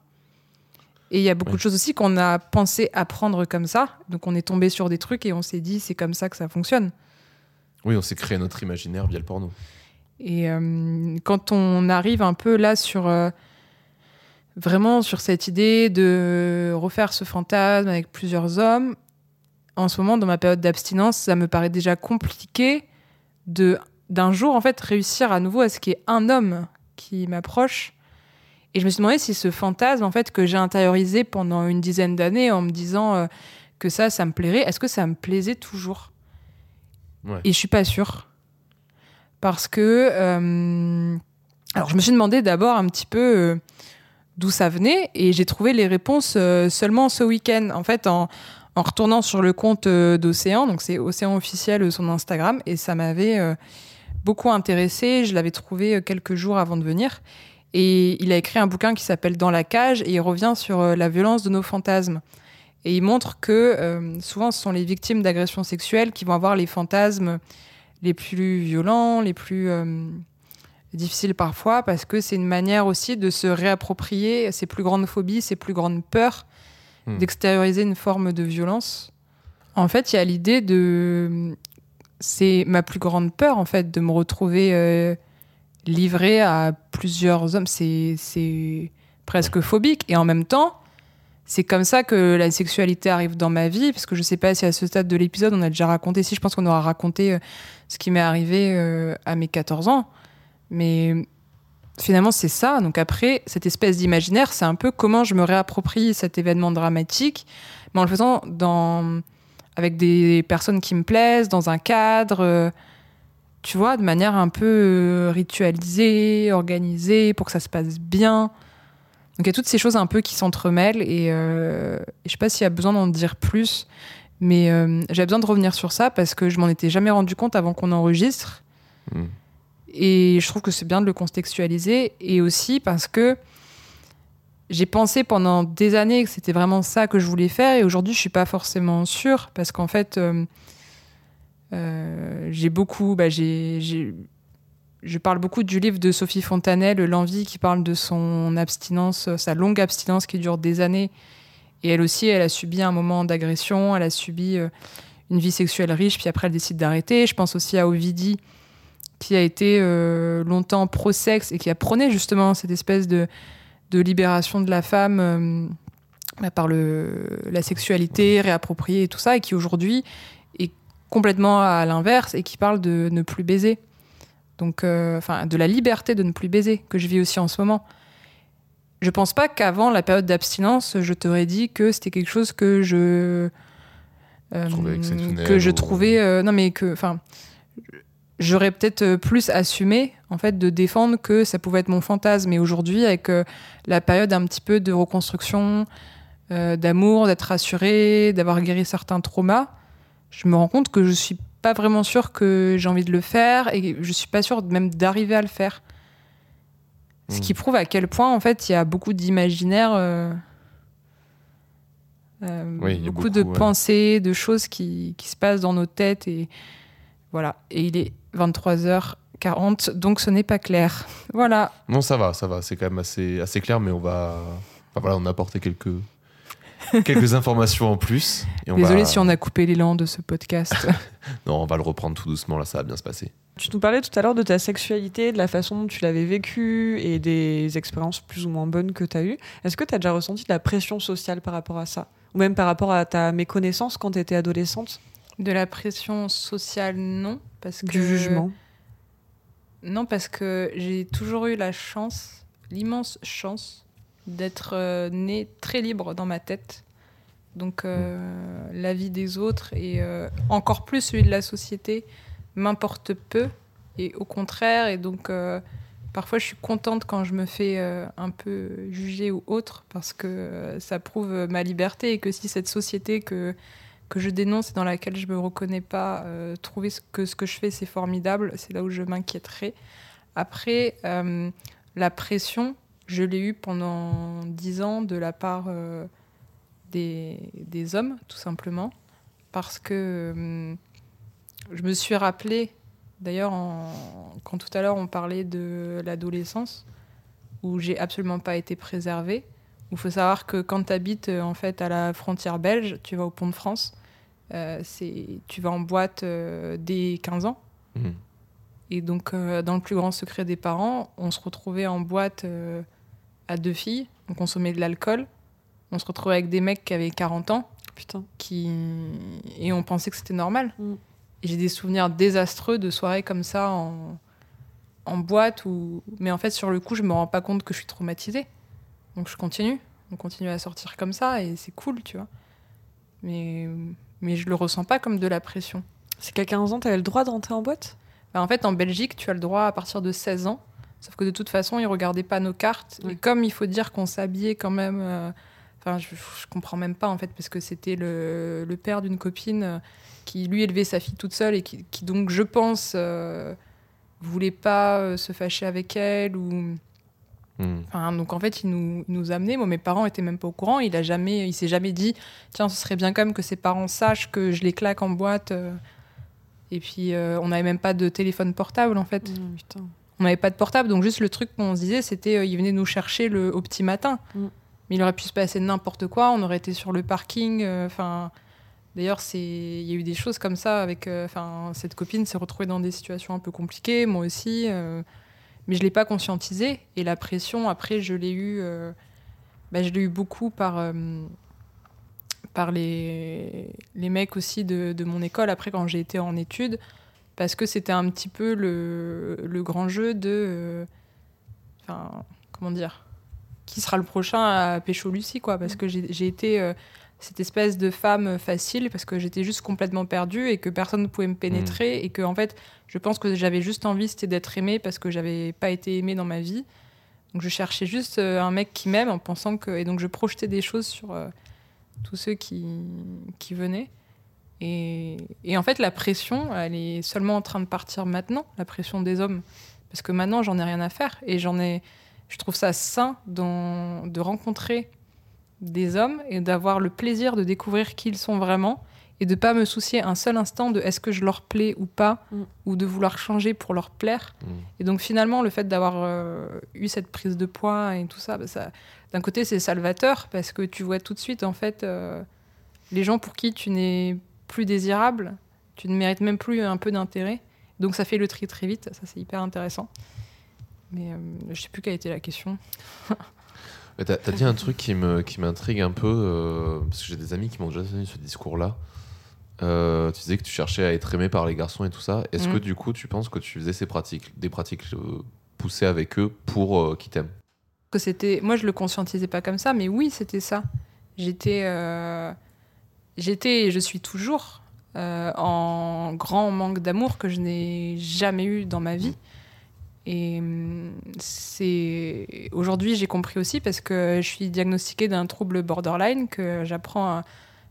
Et il y a beaucoup de choses aussi qu'on a pensé apprendre comme ça. Donc on est tombé sur des trucs et on s'est dit c'est comme ça que ça fonctionne. Oui, on s'est créé notre imaginaire via le porno. Et euh, quand on arrive un peu là sur euh, vraiment sur cette idée de refaire ce fantasme avec plusieurs hommes, en ce moment dans ma période d'abstinence, ça me paraît déjà compliqué de d'un jour en fait réussir à nouveau à ce qu'il y ait un homme qui m'approche. Et je me suis demandé si ce fantasme en fait que j'ai intériorisé pendant une dizaine d'années en me disant euh, que ça, ça me plairait, est-ce que ça me plaisait toujours? Ouais. Et je suis pas sûre. Parce que euh, alors je me suis demandé d'abord un petit peu euh, d'où ça venait et j'ai trouvé les réponses seulement ce week-end en fait en, en retournant sur le compte d'Océan. Donc c'est Océan officiel son Instagram et ça m'avait beaucoup intéressé je l'avais trouvé quelques jours avant de venir et il a écrit un bouquin qui s'appelle Dans la cage et il revient sur euh, la violence de nos fantasmes et il montre que euh, souvent ce sont les victimes d'agressions sexuelles qui vont avoir les fantasmes les plus violents, les plus euh, difficiles parfois, parce que c'est une manière aussi de se réapproprier ses plus grandes phobies, ses plus grandes peurs, Hmm. d'extérioriser une forme de violence. En fait, il y a l'idée de... C'est ma plus grande peur, en fait, de me retrouver euh, livrée à plusieurs hommes. C'est c'est presque phobique. Et en même temps, c'est comme ça que la sexualité arrive dans ma vie, parce que je sais pas si à ce stade de l'épisode, on a déjà raconté, si je pense qu'on aura raconté euh, ce qui m'est arrivé euh, à mes 14 ans. Mais finalement, c'est ça. Donc après, cette espèce d'imaginaire, c'est un peu comment je me réapproprie cet événement dramatique, mais en le faisant dans... avec des personnes qui me plaisent, dans un cadre, euh, tu vois, de manière un peu euh, ritualisée, organisée, pour que ça se passe bien. Donc il y a toutes ces choses un peu qui s'entremêlent et, euh, je sais pas s'il y a besoin d'en dire plus, mais euh, j'avais besoin de revenir sur ça parce que je m'en étais jamais rendu compte avant qu'on enregistre. Hmm. Et je trouve que c'est bien de le contextualiser. Et aussi parce que j'ai pensé pendant des années que c'était vraiment ça que je voulais faire. Et aujourd'hui, je suis pas forcément sûre. Parce qu'en fait, euh, j'ai beaucoup. Bah, j'ai, je parle beaucoup du livre de Sophie Fontanelle, L'envie, qui parle de son abstinence, sa longue abstinence qui dure des années. Et elle aussi, elle a subi un moment d'agression. Elle a subi euh, une vie sexuelle riche. Puis après, elle décide d'arrêter. Je pense aussi à Ovidie qui a été euh, longtemps pro-sexe et qui a prôné justement cette espèce de, de libération de la femme euh, bah, par le, la sexualité réappropriée et tout ça, et qui aujourd'hui complètement à l'inverse et qui parle de ne plus baiser. Donc, euh, enfin, de la liberté de ne plus baiser que je vis aussi en ce moment. Je pense pas qu'avant la période d'abstinence, je t'aurais dit que c'était quelque chose que je euh, que je ou- trouvais euh, non mais que enfin j'aurais peut-être plus assumé en fait de défendre que ça pouvait être mon fantasme mais aujourd'hui avec la période un petit peu de reconstruction d'amour d'être rassurée d'avoir guéri certains traumas je me rends compte que je suis pas vraiment sûre que j'ai envie de le faire et je suis pas sûre même d'arriver à le faire ce qui prouve à quel point en fait il y a beaucoup d'imaginaire euh, euh, Oui, beaucoup, de ouais. pensées de choses qui, qui se passent dans nos têtes et voilà et il est 23h40 donc ce n'est pas clair *laughs* voilà Non, ça va, ça va. C'est quand même assez, assez clair, mais on va. Enfin voilà, on a apporté quelques, *laughs* quelques informations en plus. Et on désolé va- si on a coupé l'élan de ce podcast *laughs* Non, on va le reprendre tout doucement, là, ça va bien se passer. Tu nous parlais tout à l'heure de ta sexualité, de la façon dont tu l'avais vécue et des expériences plus ou moins bonnes que tu as eues. Est-ce que tu as déjà ressenti de la pression sociale par rapport à ça? Ou même par rapport à ta méconnaissance quand tu étais adolescente? De la pression sociale non parce que Du jugement? Non, parce que j'ai toujours eu la chance, l'immense chance, d'être euh, née très libre dans ma tête. Donc euh, la vie des autres et euh, encore plus celui de la société m'importe peu et au contraire. Et donc euh, parfois je suis contente quand je me fais un peu juger ou autre parce que ça prouve ma liberté et que si cette société que que je dénonce et dans laquelle je me reconnais pas trouver ce que ce que je fais c'est formidable c'est là où je m'inquiéterai. Après la pression je l'ai eue pendant dix ans de la part euh, des, des hommes tout simplement parce que euh, je me suis rappelé d'ailleurs quand tout à l'heure on parlait de l'adolescence où j'ai absolument pas été préservée il faut savoir que quand tu habites en fait à la frontière belge, tu vas au pont de France, euh, tu vas en boîte euh, dès 15 ans. Mhm. Et donc, euh, dans le plus grand secret des parents, on se retrouvait en boîte euh, à deux filles, on consommait de l'alcool, on se retrouvait avec des mecs qui avaient 40 ans, Putain. qui... et on pensait que c'était normal. Mm. Et j'ai des souvenirs désastreux de soirées comme ça en, en boîte, où... mais en fait, sur le coup, je me rends pas compte que je suis traumatisée. Donc je continue, on continue à sortir comme ça, et c'est cool, tu vois. Mais, mais je le ressens pas comme de la pression. C'est qu'à 15 ans, tu avais le droit de rentrer en boîte? Bah, en fait, en Belgique, tu as le droit à partir de 16 ans. Sauf que de toute façon, ils regardaient pas nos cartes. Ouais. Et comme il faut dire qu'on s'habillait quand même. euh, Enfin, je, je comprends même pas en fait, parce que c'était le, le père d'une copine euh, qui lui élevait sa fille toute seule et qui, qui, donc, je pense, euh, voulait pas euh, se fâcher avec elle ou. Mhm. Enfin, donc en fait, il nous, il nous amenait. Moi, mes parents étaient même pas au courant. Il a jamais, il s'est jamais dit, tiens, ce serait bien quand même que ses parents sachent que je les claque en boîte. Et puis, euh, on n'avait même pas de téléphone portable en fait. Mm, putain. On n'avait pas de portable, donc juste le truc qu'on se disait, c'était, euh, il venait nous chercher le, au petit matin. Mm. Mais il aurait pu se passer n'importe quoi. On aurait été sur le parking. euh. D'ailleurs, il y a eu des choses comme ça avec, euh, cette copine s'est retrouvée dans des situations un peu compliquées, moi aussi. euh, mais je l'ai pas conscientisé et la pression après je l'ai eu bah, je l'ai eu beaucoup par par les, les mecs aussi de, de mon école après quand j'ai été en études parce que c'était un petit peu le, le grand jeu de euh, enfin comment dire qui sera le prochain à Pécho Lucie quoi. Parce que j'ai été euh, cette espèce de femme facile parce que j'étais juste complètement perdue et que personne ne pouvait me pénétrer et que en fait je pense que j'avais juste envie c'était d'être aimée parce que j'avais pas été aimée dans ma vie. Donc je cherchais juste euh, un mec qui m'aime en pensant que et donc je projetais des choses sur euh, tous ceux qui qui venaient et, et en fait la pression elle est seulement en train de partir maintenant la pression des hommes parce que maintenant j'en ai rien à faire et j'en ai je trouve ça sain dans- de rencontrer des hommes et d'avoir le plaisir de découvrir qui ils sont vraiment et de pas me soucier un seul instant de est-ce que je leur plais ou pas Mm. ou de vouloir changer pour leur plaire. Mhm. Et donc finalement le fait d'avoir euh, eu cette prise de poids et tout ça, bah, ça d'un côté c'est salvateur parce que tu vois tout de suite en fait euh, les gens pour qui tu n'es plus désirable, tu ne mérites même plus un peu d'intérêt. Donc ça fait le tri très vite, ça c'est hyper intéressant. Mais euh, je sais plus quelle était la question. *laughs* T'as as dit un truc qui me qui m'intrigue un peu euh, parce que j'ai des amis qui m'ont déjà donné ce discours-là. Euh, tu disais que tu cherchais à être aimé par les garçons et tout ça. Est-ce Mm. que du coup tu penses que tu faisais ces pratiques, des pratiques euh, poussées avec eux pour qu'ils t'aiment? Que c'était moi je le conscientisais pas comme ça mais oui c'était ça j'étais euh, j'étais et je suis toujours euh, en grand manque d'amour que je n'ai jamais eu dans ma vie. Et hum, c'est aujourd'hui j'ai compris aussi parce que je suis diagnostiquée d'un trouble borderline que j'apprends à,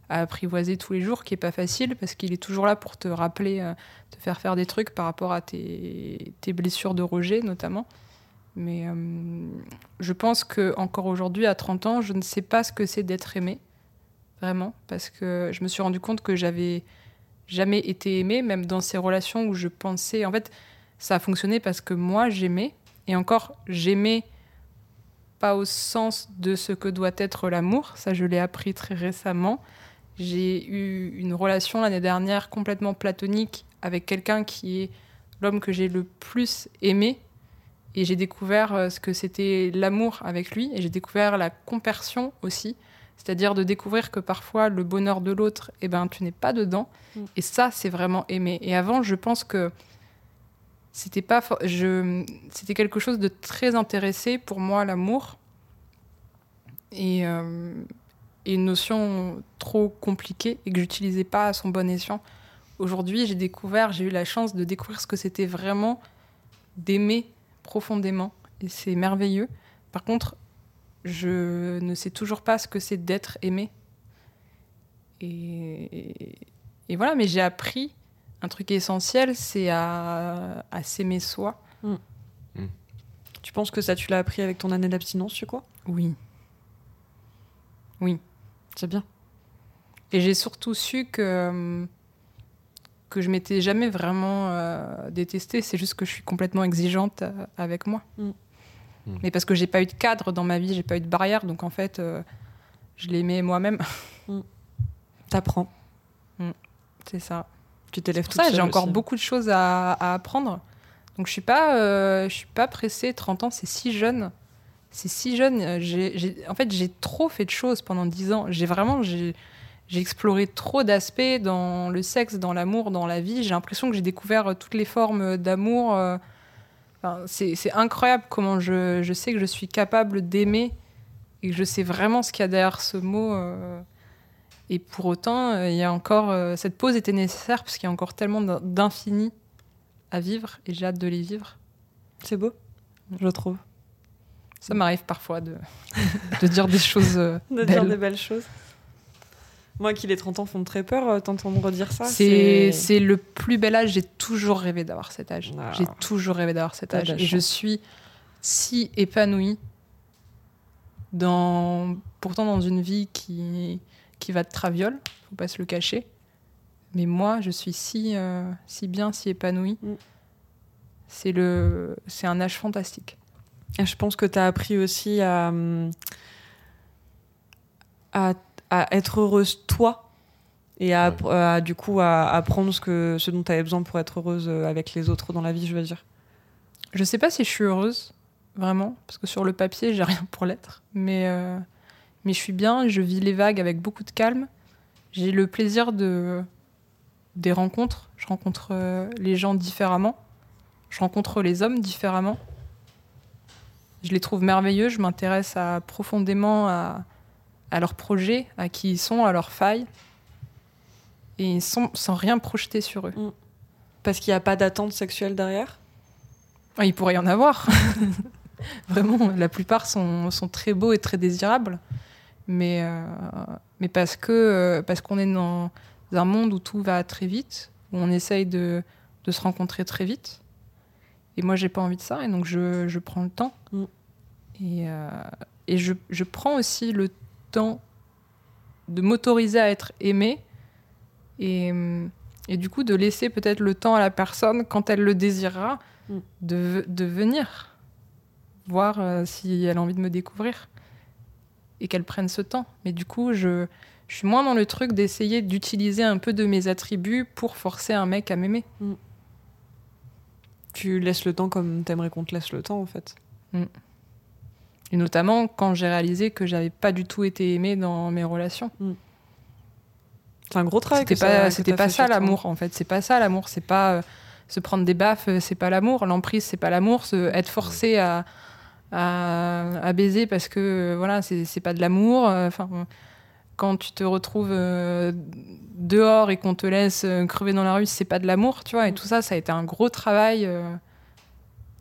apprivoiser tous les jours qui est pas facile parce qu'il est toujours là pour te rappeler euh, te faire faire des trucs par rapport à tes, blessures de rejet notamment. Mais euh, je pense que encore aujourd'hui, à 30 ans, je ne sais pas ce que c'est d'être aimé, vraiment, parce que je me suis rendu compte que j'avais jamais été aimée, même dans ces relations où je pensais. En fait, ça a fonctionné parce que moi, j'aimais, et encore, j'aimais pas au sens de ce que doit être l'amour, ça je l'ai appris très récemment. J'ai eu une relation l'année dernière complètement platonique avec quelqu'un qui est l'homme que j'ai le plus aimé et j'ai découvert euh, ce que c'était l'amour avec lui. Et j'ai découvert la compersion aussi. C'est-à-dire de découvrir que parfois le bonheur de l'autre, eh ben, tu n'es pas dedans. Mm. Et ça, c'est vraiment aimer. Et avant, je pense que c'était pas for- je c'était quelque chose de très intéressé pour moi l'amour et, euh, et une notion trop compliquée et que j'utilisais pas à son bon escient aujourd'hui j'ai découvert j'ai eu la chance de découvrir ce que c'était vraiment d'aimer profondément et c'est merveilleux par contre je ne sais toujours pas ce que c'est d'être aimé et, et voilà mais j'ai appris un truc essentiel c'est à, à s'aimer soi Tu penses que ça, tu l'as appris avec ton année d'abstinence, tu crois? Oui C'est bien. Et j'ai surtout su que, euh, que je m'étais jamais vraiment euh, détestée. C'est juste que je suis complètement exigeante euh, avec moi. Mm. Mm. Mais parce que j'ai pas eu de cadre dans ma vie, j'ai pas eu de barrière. Donc en fait, euh, je l'aimais moi-même. *laughs* T'apprends. C'est ça. Tu t'élèves toute ça, j'ai encore beaucoup de choses à, à apprendre. Donc je suis pas, euh, je suis pas pressée. 30 ans, c'est si jeune. C'est si jeune. Euh, en fait, j'ai trop fait de choses pendant 10 ans. J'ai vraiment, j'ai, exploré trop d'aspects dans le sexe, dans l'amour, dans la vie. J'ai l'impression que j'ai découvert euh, toutes les formes d'amour. euh. Enfin, c'est, incroyable comment je, je sais que je suis capable d'aimer et que je sais vraiment ce qu'il y a derrière ce mot. euh. Et pour autant, euh, il y a encore euh, cette pause était nécessaire parce qu'il y a encore tellement d'in- d'infini à vivre et j'ai hâte de les vivre. C'est beau, je trouve. Ça m'arrive parfois de, *laughs* de dire des choses De dire des belles choses. Moi qui les 30 ans font très peur, euh, t'entendre redire ça, C'est le plus bel âge. J'ai toujours rêvé d'avoir cet âge. Ah. J'ai toujours rêvé d'avoir cet âge. je suis si épanouie dans pourtant dans une vie qui qui va de traviole. Faut pas se le cacher. Mais moi, je suis si euh, si bien, si épanouie. Mm. C'est le c'est un âge fantastique. Et Je pense que tu as appris aussi à, hum, à, à être heureuse toi et à, Ouais. à, du coup à apprendre ce, que, ce dont tu avais besoin pour être heureuse euh, avec les autres dans la vie, je veux dire. Je sais pas si je suis heureuse, vraiment, parce que sur le papier, j'ai rien pour l'être. Mais, euh, mais je suis bien, je vis les vagues avec beaucoup de calme. J'ai le plaisir de des rencontres. Je rencontre euh, les gens différemment. Je rencontre les hommes différemment. Je les trouve merveilleux. Je m'intéresse à, profondément à, à leurs projets, à qui ils sont, à leurs failles. Et ils sont sans rien projeter sur eux. Parce qu'il n'y a pas d'attente sexuelle derrière? Ah, Il pourrait y en avoir. *laughs* Vraiment, la plupart sont, sont très beaux et très désirables. Mais, euh, mais parce que euh, parce qu'on est dans un monde où tout va très vite, où on essaye de, de se rencontrer très vite. Et moi, j'ai pas envie de ça, et donc je, je prends le temps. Mm. Et, euh, et je, je prends aussi le temps de m'autoriser à être aimée et, et du coup de laisser peut-être le temps à la personne, quand elle le désirera, Mm. de, de venir voir euh, si elle a envie de me découvrir et qu'elle prenne ce temps. Mais du coup, je, je suis moins dans le truc d'essayer d'utiliser un peu de mes attributs pour forcer un mec à m'aimer. Tu laisses le temps comme t'aimerais qu'on te laisse le temps, en fait. Et notamment quand j'ai réalisé que j'avais pas du tout été aimée dans mes relations. C'est un gros travail. C'était pas, c'était pas ça l'amour en fait. C'est pas ça l'amour. C'est pas euh, se prendre des baffes, euh, c'est pas l'amour. L'emprise, c'est pas l'amour. Se- être forcé à, à, à baiser parce que euh, voilà, c'est c'est pas de l'amour. Enfin, quand tu te retrouves euh, dehors et qu'on te laisse crever dans la rue, c'est pas de l'amour, tu vois. Et tout ça, ça a été un gros travail euh,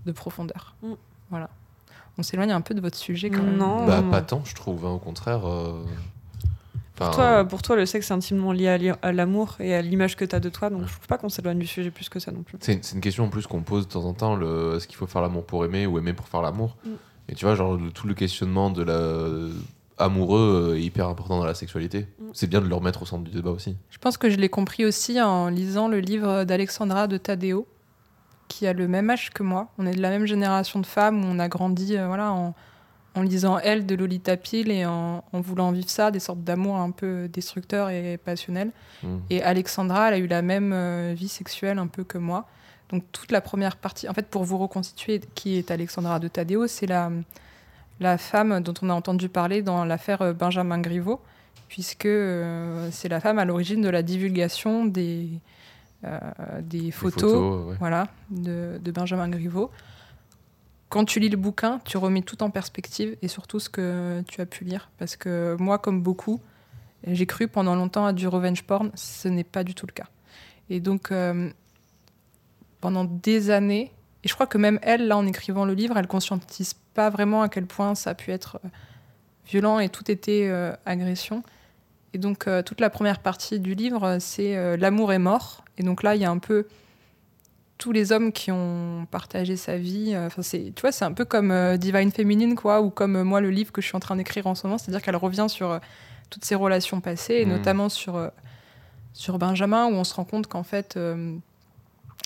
de profondeur. Mm. Voilà. On s'éloigne un peu de votre sujet quand même. Non. Bah, pas tant, je trouve, hein, au contraire. euh, enfin, Toi, pour toi, le sexe est intimement lié à l'amour et à l'image que tu as de toi, donc je trouve pas qu'on s'éloigne du sujet plus que ça non plus. C'est une question en plus qu'on pose de temps en temps le, est-ce qu'il faut faire l'amour pour aimer ou aimer pour faire l'amour? Mm. Et tu vois, genre, le- tout le questionnement de la amoureux euh, est hyper important dans la sexualité. Mm. C'est bien de le remettre au centre du débat aussi. Je pense que je l'ai compris aussi en lisant le livre d'Alexandra de Tadeo, qui a le même âge que moi. On est de la même génération de femmes où on a grandi euh, voilà, en, en lisant Elle de Lolita Peel et en, en voulant vivre ça, des sortes d'amour un peu destructeurs et passionnels. Mm. Et Alexandra, elle a eu la même euh, vie sexuelle un peu que moi. Donc toute la première partie, en fait, pour vous reconstituer qui est Alexandra de Tadeo, c'est la, la femme dont on a entendu parler dans l'affaire euh, Benjamin Griveaux, puisque euh, c'est la femme à l'origine de la divulgation des, des Les photos, ouais. voilà, de, de Benjamin Griveaux. Quand tu lis le bouquin, tu remets tout en perspective et surtout ce que tu as pu lire. Parce que moi, comme beaucoup, j'ai cru pendant longtemps à du revenge porn. Ce n'est pas du tout le cas. Et donc, euh, pendant des années, et je crois que même elle, là, en écrivant le livre, elle conscientise pas vraiment à quel point ça a pu être euh, violent et tout était euh, agression. Et donc, euh, toute la première partie du livre, euh, c'est euh, L'amour est mort. Et donc là, il y a un peu tous les hommes qui ont partagé sa vie. Enfin, c'est, tu vois, c'est un peu comme euh, Divine Feminine, quoi, ou comme moi, le livre que je suis en train d'écrire en ce moment. C'est-à-dire qu'elle revient sur toutes ses relations passées, et Mhm. notamment sur, sur Benjamin, où on se rend compte qu'en fait,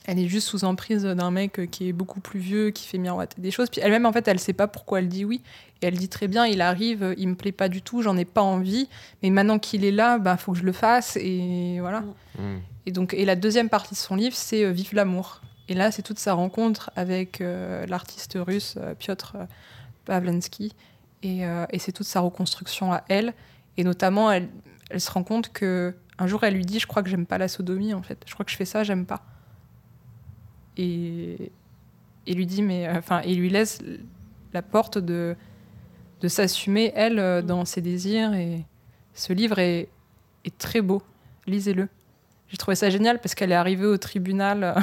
elle est juste sous emprise d'un mec euh, qui est beaucoup plus vieux, qui fait miroiter des choses. Puis elle-même, en fait, elle sait pas pourquoi elle dit oui. Et elle dit très bien, il arrive, euh, il me plaît pas du tout, j'en ai pas envie. Mais maintenant qu'il est là, bah, faut que je le fasse. Et voilà. Mm. Et donc, et la deuxième partie de son livre, c'est euh, Vive l'amour. Et là, c'est toute sa rencontre avec euh, l'artiste russe euh, Piotr Pavlensky. Et, euh, et c'est toute sa reconstruction à elle. Et notamment, elle, elle se rend compte que un jour, elle lui dit Je crois que j'aime pas la sodomie, en fait. Je crois que je fais ça, j'aime pas. Et lui dit Mais. euh, Enfin, il lui laisse la porte de, de s'assumer, elle, euh, dans ses désirs. Et ce livre est, est très beau. Lisez-le. J'ai trouvé ça génial parce qu'elle est arrivée au tribunal euh,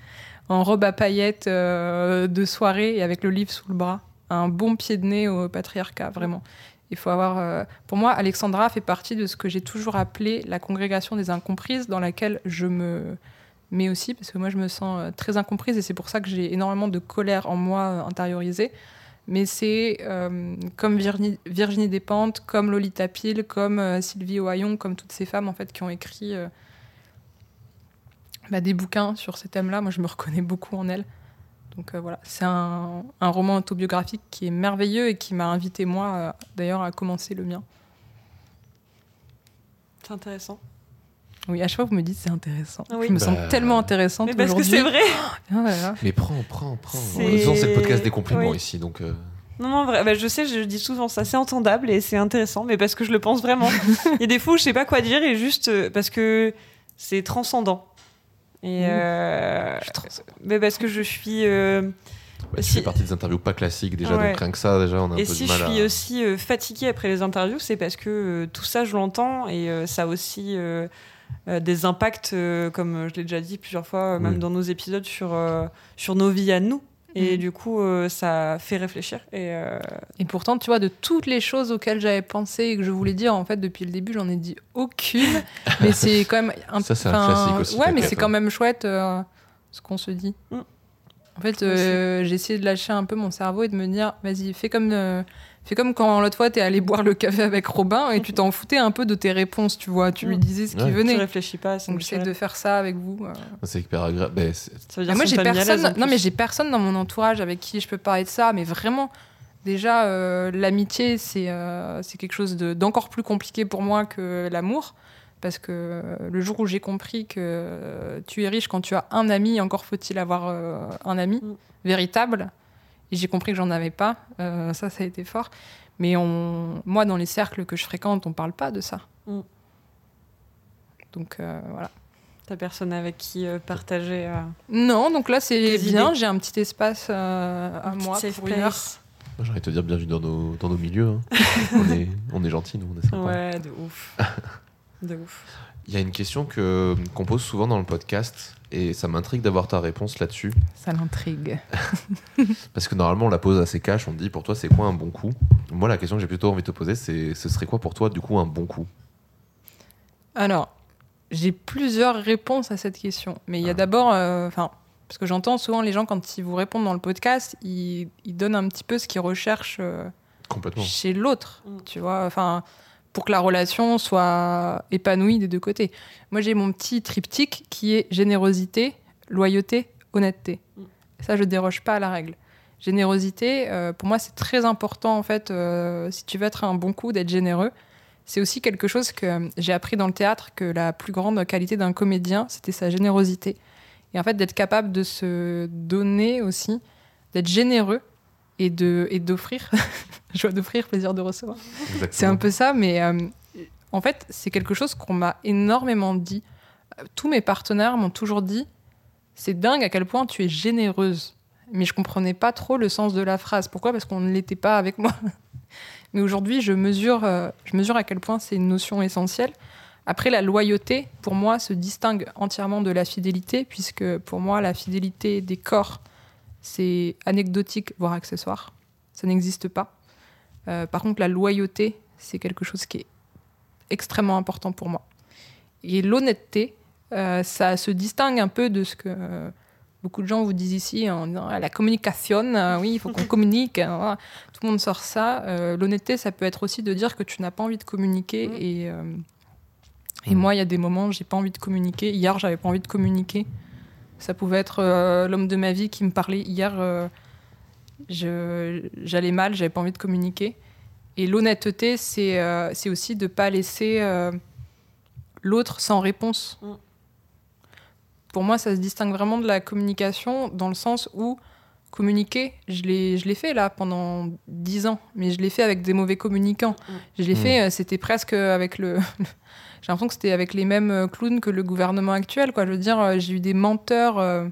*laughs* en robe à paillettes de soirée et avec le livre sous le bras. Un bon pied de nez au patriarcat, vraiment. Il faut avoir. Pour moi, Alexandra fait partie de ce que j'ai toujours appelé la congrégation des incomprises, dans laquelle je me mets aussi, parce que moi, je me sens euh, très incomprise et c'est pour ça que j'ai énormément de colère en moi euh, intériorisée. Mais c'est euh, comme Virginie, Virginie Despentes, comme Lolita Peel, comme Sylvie Ohayon, comme toutes ces femmes en fait qui ont écrit bah, des bouquins sur ces thèmes-là. Moi, je me reconnais beaucoup en elles. Donc voilà, c'est un, un roman autobiographique qui est merveilleux et qui m'a invité moi, d'ailleurs, à commencer le mien. C'est intéressant. Oui, à chaque fois vous me dites c'est intéressant. Oui. Je me Bah, sens tellement intéressante Mais parce que c'est vrai. *laughs* Ah. Mais prends, prends, prends. C'est- le podcast des compliments Oui. ici, donc. euh, Non, non, vrai. Bah, je sais, je dis souvent ça, c'est entendable et c'est intéressant, mais parce que je le pense vraiment. *laughs* Il y a des fois où je sais pas quoi dire et juste euh, parce que c'est transcendant. Et Mmh. euh, Je suis trop- mais parce que je suis. euh, ouais, tu Si- fais partie des interviews pas classiques déjà, Ouais. donc rien que ça, déjà, on a un Et peu si du je suis à. aussi euh, fatiguée après les interviews, c'est parce que euh, tout ça, je l'entends et euh, ça a aussi euh, des impacts, euh, comme je l'ai déjà dit plusieurs fois, euh, même Oui. dans nos épisodes, sur, euh, sur nos vies à nous. Et Mhm. du coup, euh, ça fait réfléchir. Et, euh, Et pourtant, tu vois, de toutes les choses auxquelles j'avais pensé et que je voulais dire, en fait, depuis le début, j'en ai dit aucune. *laughs* mais c'est quand même un Ça, c'est un classique aussi, Ouais, mais c'est hein. quand même chouette euh, ce qu'on se dit. Mm. En fait, euh, j'ai essayé de lâcher un peu mon cerveau et de me dire, vas-y, fais comme, fais comme quand l'autre fois, t'es allé boire le café avec Robin et tu t'en foutais un peu de tes réponses, tu vois. Tu lui disais ce qui Ouais. tu venait. réfléchis pas. c'est Donc j'essaie de faire ça avec vous. euh. C'est hyper agréable. Ben, c'est- Ça veut dire Ah, moi, que j'ai personne. Non, mais j'ai personne dans mon entourage avec qui je peux parler de ça. Mais vraiment, déjà, euh, l'amitié, c'est euh, c'est quelque chose de- d'encore plus compliqué pour moi que l'amour. Parce que le jour où j'ai compris que tu es riche quand tu as un ami, encore faut-il avoir euh, un ami Mm. véritable. Et j'ai compris que j'en avais pas. Euh, ça, ça a été fort. Mais on... moi, dans les cercles que je fréquente, on parle pas de ça. Mm. Donc euh, voilà. T'as personne avec qui euh, partager. euh, Non, donc là, c'est bien. idées. J'ai un petit espace euh, à un moi safe pour une heure. place. Moi, J'ai envie de te dire bienvenue dans nos, dans nos milieux. hein. *laughs* on, est, on est gentils, nous, on est sympa. Ouais, de ouf. *laughs* de ouf. Il y a une question que- qu'on pose souvent dans le podcast et ça m'intrigue d'avoir ta réponse là-dessus. Ça l'intrigue. *laughs* Parce que normalement, on la pose assez cash. On te dit pour toi, c'est quoi un bon coup? Moi, la question que j'ai plutôt envie de te poser, c'est ce serait quoi pour toi, du coup, un bon coup? Alors, j'ai plusieurs réponses à cette question. Mais il y a Ah. d'abord, euh, enfin, parce que j'entends souvent les gens quand ils vous répondent dans le podcast, ils, ils donnent un petit peu ce qu'ils recherchent euh, Complètement. chez l'autre, Mm. tu vois. Enfin, pour que la relation soit épanouie des deux côtés. Moi, j'ai mon petit triptyque qui est générosité, loyauté, honnêteté. Ça, je déroge pas à la règle. Générosité, euh, pour moi, c'est très important en fait. euh, si tu veux être un bon coup, d'être généreux. C'est aussi quelque chose que j'ai appris dans le théâtre que la plus grande qualité d'un comédien, c'était sa générosité. Et en fait, d'être capable de se donner aussi, d'être généreux et de et d'offrir. *laughs* Joie d'offrir, plaisir de recevoir. C'est un peu ça, mais euh, en fait, c'est quelque chose qu'on m'a énormément dit. Euh, Tous mes partenaires m'ont toujours dit c'est dingue à quel point tu es généreuse. Mais je comprenais pas trop le sens de la phrase. Pourquoi? Parce qu'on ne l'était pas avec moi. *laughs* Mais aujourd'hui, je mesure, euh, je mesure à quel point c'est une notion essentielle. Après, la loyauté, pour moi, se distingue entièrement de la fidélité, puisque pour moi, la fidélité des corps, c'est anecdotique, voire accessoire. Ça n'existe pas. Euh, par contre, la loyauté, c'est quelque chose qui est extrêmement important pour moi. Et l'honnêteté, euh, ça se distingue un peu de ce que euh, beaucoup de gens vous disent ici en disant Ah, la communication, euh, oui, il faut qu'on communique. hein, tout le monde sort ça. Euh, l'honnêteté, ça peut être aussi de dire que tu n'as pas envie de communiquer. Mm. Et, euh, et Mm. moi, il y a des moments où j'ai pas envie de communiquer. Hier, j'avais pas envie de communiquer. Ça pouvait être euh, l'homme de ma vie qui me parlait. Hier, euh, j'allais mal, j'avais pas envie de communiquer. Et l'honnêteté, c'est euh, c'est aussi de pas laisser euh, l'autre sans réponse. Mm. Pour moi, ça se distingue vraiment de la communication dans le sens où communiquer, je l'ai je l'ai fait là pendant dix ans, mais je l'ai fait avec des mauvais communicants. Mm. Je l'ai Mm. fait, c'était presque avec le. *laughs* j'ai l'impression que c'était avec les mêmes euh, clowns que le gouvernement actuel. Quoi. Je veux dire, euh, j'ai eu des menteurs. euh,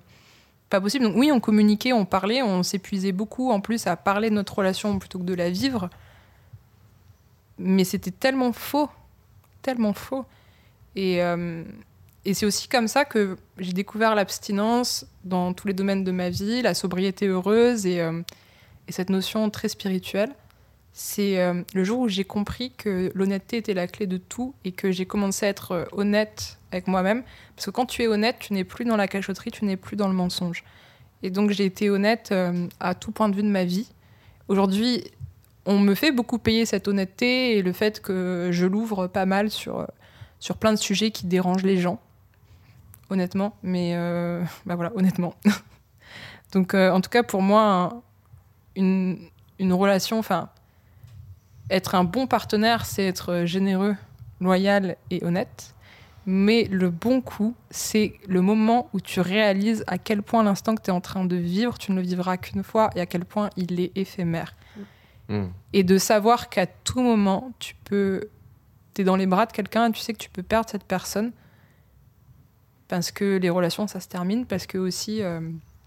pas possible. Donc oui, on communiquait, on parlait, on s'épuisait beaucoup en plus à parler de notre relation plutôt que de la vivre. Mais c'était tellement faux, tellement faux. Et, et c'est aussi comme ça que j'ai découvert l'abstinence dans tous les domaines de ma vie, la sobriété heureuse et, et cette notion très spirituelle. C'est euh, le jour où j'ai compris que l'honnêteté était la clé de tout et que j'ai commencé à être euh, honnête avec moi-même. Parce que quand tu es honnête, tu n'es plus dans la cachotterie, tu n'es plus dans le mensonge. Et donc j'ai été honnête euh, à tout point de vue de ma vie. Aujourd'hui, on me fait beaucoup payer cette honnêteté et le fait que je l'ouvre pas mal sur, sur plein de sujets qui dérangent les gens. Honnêtement, mais *laughs* bah voilà, honnêtement. *laughs* donc en tout cas, pour moi, un- une, une relation, enfin, être un bon partenaire, c'est être généreux, loyal et honnête. Mais le bon coup, c'est le moment où tu réalises à quel point l'instant que tu es en train de vivre, tu ne le vivras qu'une fois et à quel point il est éphémère. Mm. Et de savoir qu'à tout moment, tu peux. Tu es dans les bras de quelqu'un et tu sais que tu peux perdre cette personne. Parce que les relations, ça se termine. Parce que aussi. euh,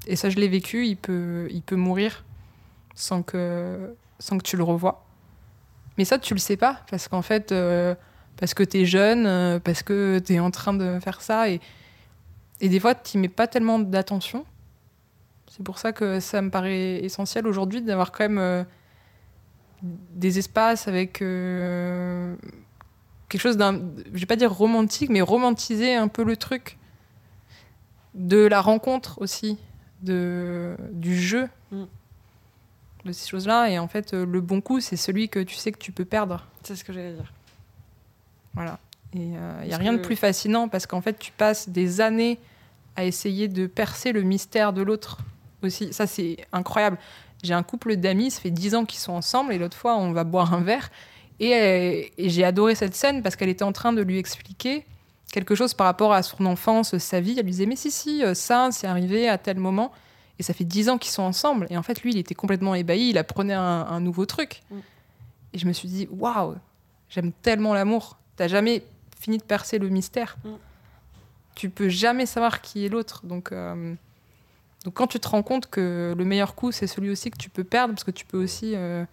et ça, je l'ai vécu, il peut, il peut mourir sans que, sans que tu le revois. Mais ça, tu le sais pas. Parce qu'en fait. euh, parce que tu es jeune, euh, parce que tu es en train de faire ça. Et, des fois, tu mets pas tellement d'attention. C'est pour ça que ça me paraît essentiel aujourd'hui d'avoir quand même euh, des espaces avec euh, quelque chose d'un, je vais pas dire romantique, mais romantiser un peu le truc. De la rencontre aussi, de, du jeu. De ces choses-là. Et en fait, euh, le bon coup, c'est celui que tu sais que tu peux perdre. C'est ce que j'allais dire. Voilà. Et il n'y a rien de plus fascinant parce qu'en fait, tu passes des années à essayer de percer le mystère de l'autre aussi. Ça, c'est incroyable. J'ai un couple d'amis, ça fait 10 ans qu'ils sont ensemble et l'autre fois, on va boire un verre. Et, euh, et j'ai adoré cette scène parce qu'elle était en train de lui expliquer quelque chose par rapport à son enfance, sa vie. Elle lui disait, mais si, si, euh, ça, c'est arrivé à tel moment. Et ça fait dix ans qu'ils sont ensemble. Et en fait, lui, il était complètement ébahi. Il apprenait un, un nouveau truc. Mm. Et je me suis dit, waouh, j'aime tellement l'amour. T'as jamais fini de percer le mystère. Mm. Tu peux jamais savoir qui est l'autre. Donc, euh, donc, quand tu te rends compte que le meilleur coup, c'est celui aussi que tu peux perdre, parce que tu peux aussi euh,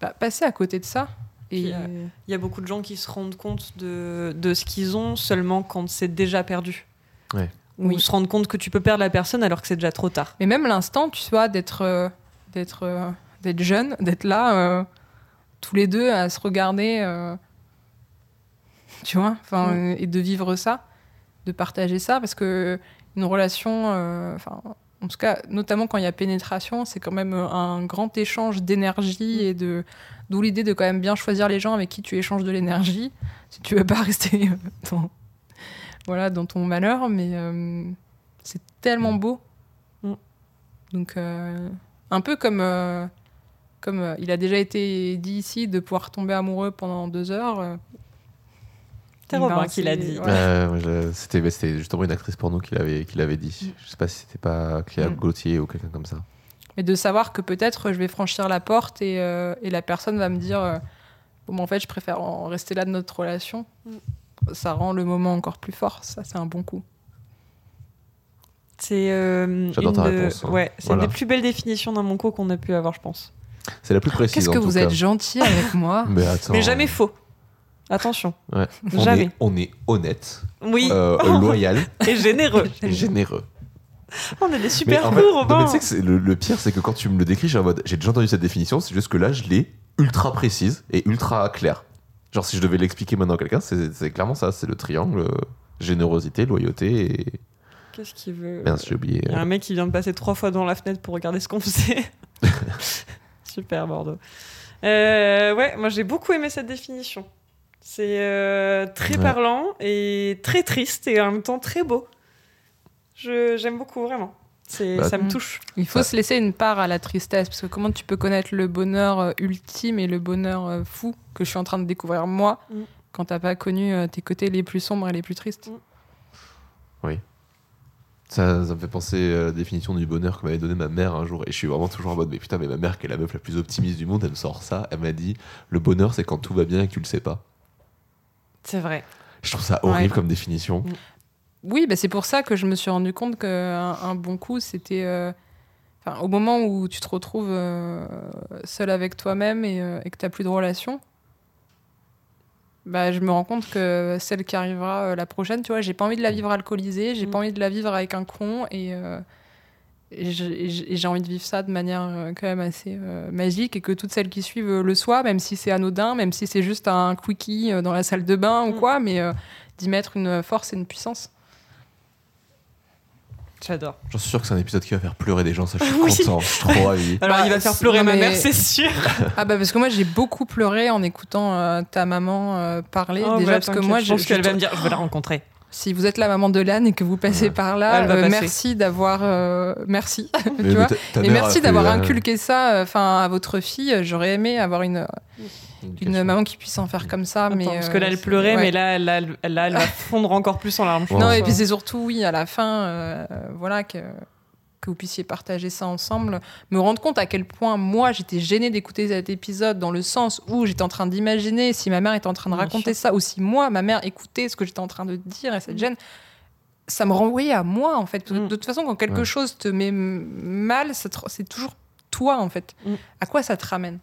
bah, passer à côté de ça. Et euh, Il y a beaucoup de gens qui se rendent compte de, de ce qu'ils ont seulement quand c'est déjà perdu. Ouais. Ou Oui. se rendre compte que tu peux perdre la personne alors que c'est déjà trop tard. Mais même l'instant, tu vois, d'être euh, d'être euh, d'être jeune, *laughs* d'être là euh, tous les deux à se regarder, tu vois, enfin, Mm. et de vivre ça, de partager ça, parce que une relation, enfin, en tout cas, notamment quand il y a pénétration, c'est quand même un grand échange d'énergie et de d'où l'idée de quand même bien choisir les gens avec qui tu échanges de l'énergie, si tu veux pas *laughs* rester dans voilà dans ton malheur, mais euh, c'est tellement beau. Mm. Donc, euh, un peu comme, euh, comme euh, il a déjà été dit ici, de pouvoir tomber amoureux pendant deux heures. euh, C'est ben, Robin qui l'a dit. ouais. C'était c'était justement une actrice porno qui l'avait qui l'avait dit. Je sais pas si c'était pas Cléa Mm. Gauthier ou quelqu'un comme ça. Mais de savoir que peut-être je vais franchir la porte et, euh, et la personne va me dire euh, Bon, ben, en fait, je préfère en rester là de notre relation. Ça rend le moment encore plus fort. Ça, c'est un bon coup. C'est euh, J'adore une ta de- réponse, hein. Ouais, c'est Voilà. une des plus belles définitions d'un mon co qu'on a pu avoir, je pense. C'est la plus précise. Qu'est-ce en que tout vous cas. êtes gentil avec moi *laughs* Mais attends. Mais jamais faux. Attention. Ouais. On Jamais. Est, on est honnête, Oui, euh, *laughs* loyal et généreux. et généreux. On est des super cours, Robin. mais tu sais que le, le pire, c'est que quand tu me le décris, j'ai en mode, j'ai déjà entendu cette définition, c'est juste que là, je l'ai ultra précise et ultra claire. Genre, si je devais l'expliquer maintenant à quelqu'un, c'est clairement ça, c'est le triangle euh, générosité, loyauté et. Qu'est-ce qu'il veut Mince, j'ai oublié. Il y a un mec qui vient de passer trois fois devant la fenêtre pour regarder ce qu'on faisait. *laughs* Super, Bordeaux. Euh, ouais, moi j'ai beaucoup aimé cette définition. C'est euh, très Ouais. parlant et très triste et en même temps très beau. Je- J'aime beaucoup, vraiment. Bah, ça me Mm. touche. Il faut Ça- se laisser une part à la tristesse, parce que comment tu peux connaître le bonheur euh, ultime et le bonheur euh, fou que je suis en train de découvrir moi, Mm. quand t'as pas connu euh, tes côtés les plus sombres et les plus tristes? Ça, ça me fait penser à la définition du bonheur que m'avait donné ma mère un jour. Et je suis vraiment toujours en mode, mais putain, mais ma mère, qui est la meuf la plus optimiste du monde, elle me sort ça. Elle m'a dit, le bonheur, c'est quand tout va bien et que tu le sais pas. C'est vrai. Je trouve ça horrible Ouais. comme définition. Oui, bah, c'est pour ça que je me suis rendu compte qu'un un bon coup, c'était euh, au moment où tu te retrouves euh, seul avec toi-même et, euh, et que t'as plus de relation. Bah, je me rends compte que celle qui arrivera la prochaine, tu vois, j'ai pas envie de la vivre alcoolisée, j'ai Mm. pas envie de la vivre avec un con et, et j'ai envie de vivre ça de manière quand même assez magique et que toutes celles qui suivent le soient, même si c'est anodin, même si c'est juste un quickie dans la salle de bain ou Mm. quoi, mais d'y mettre une force et une puissance. J'adore. J'en suis sûr que c'est un épisode qui va faire pleurer des gens, ça je suis *laughs* Oui. content, je suis trop ravi. *laughs* Alors Bah, il va faire c'est- pleurer non, ma mais- mère, c'est sûr. Ah bah parce que moi j'ai beaucoup pleuré en écoutant euh, ta maman euh, parler Oh, déjà bah, parce que moi je pense je- qu'elle va me dire, je veux la rencontrer. si vous êtes la maman de Lannes et que vous passez Ouais. par là euh, merci d'avoir euh, merci Mais- *laughs* tu mais vois et merci d'avoir euh, inculqué ça enfin à votre fille j'aurais aimé avoir une, une maman qui puisse en faire comme ça mais parce euh, que là elle c'est- pleurait, ouais. mais là, là, elle- là, elle va *laughs* fondre encore plus en larmes. non et puis c'est surtout oui à la fin euh, voilà que que vous puissiez partager ça ensemble, me rendre compte à quel point moi j'étais gênée d'écouter cet épisode dans le sens où j'étais en train d'imaginer si ma mère était en train de Bien raconter sûr. ça ou si moi ma mère écoutait ce que j'étais en train de dire et cette Mm. gêne ça me renvoyait à moi en fait que Mm. de toute façon quand quelque Ouais. chose te met mal c'est toujours toi en fait Mm. à quoi ça te ramène?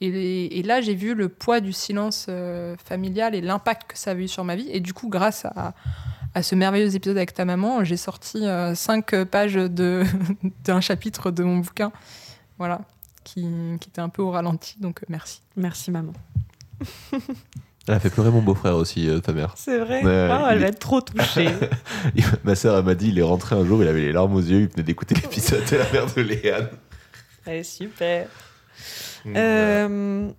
Et, là j'ai vu le poids du silence euh, familial et l'impact que ça avait eu sur ma vie et du coup grâce à à ce merveilleux épisode avec ta maman, j'ai sorti euh, cinq pages *laughs* d'un chapitre de mon bouquin, voilà, qui, qui était un peu au ralenti, donc euh, merci. Merci maman. *laughs* Elle a fait pleurer mon beau-frère aussi, euh, ta mère. C'est vrai. Ouais, Oh, elle va est- être trop touchée. *laughs* Ma sœur, elle m'a dit, il est rentré un jour, il avait les larmes aux yeux, il venait d'écouter l'épisode de la mère de Léane. Allez, super. Mm. Euh,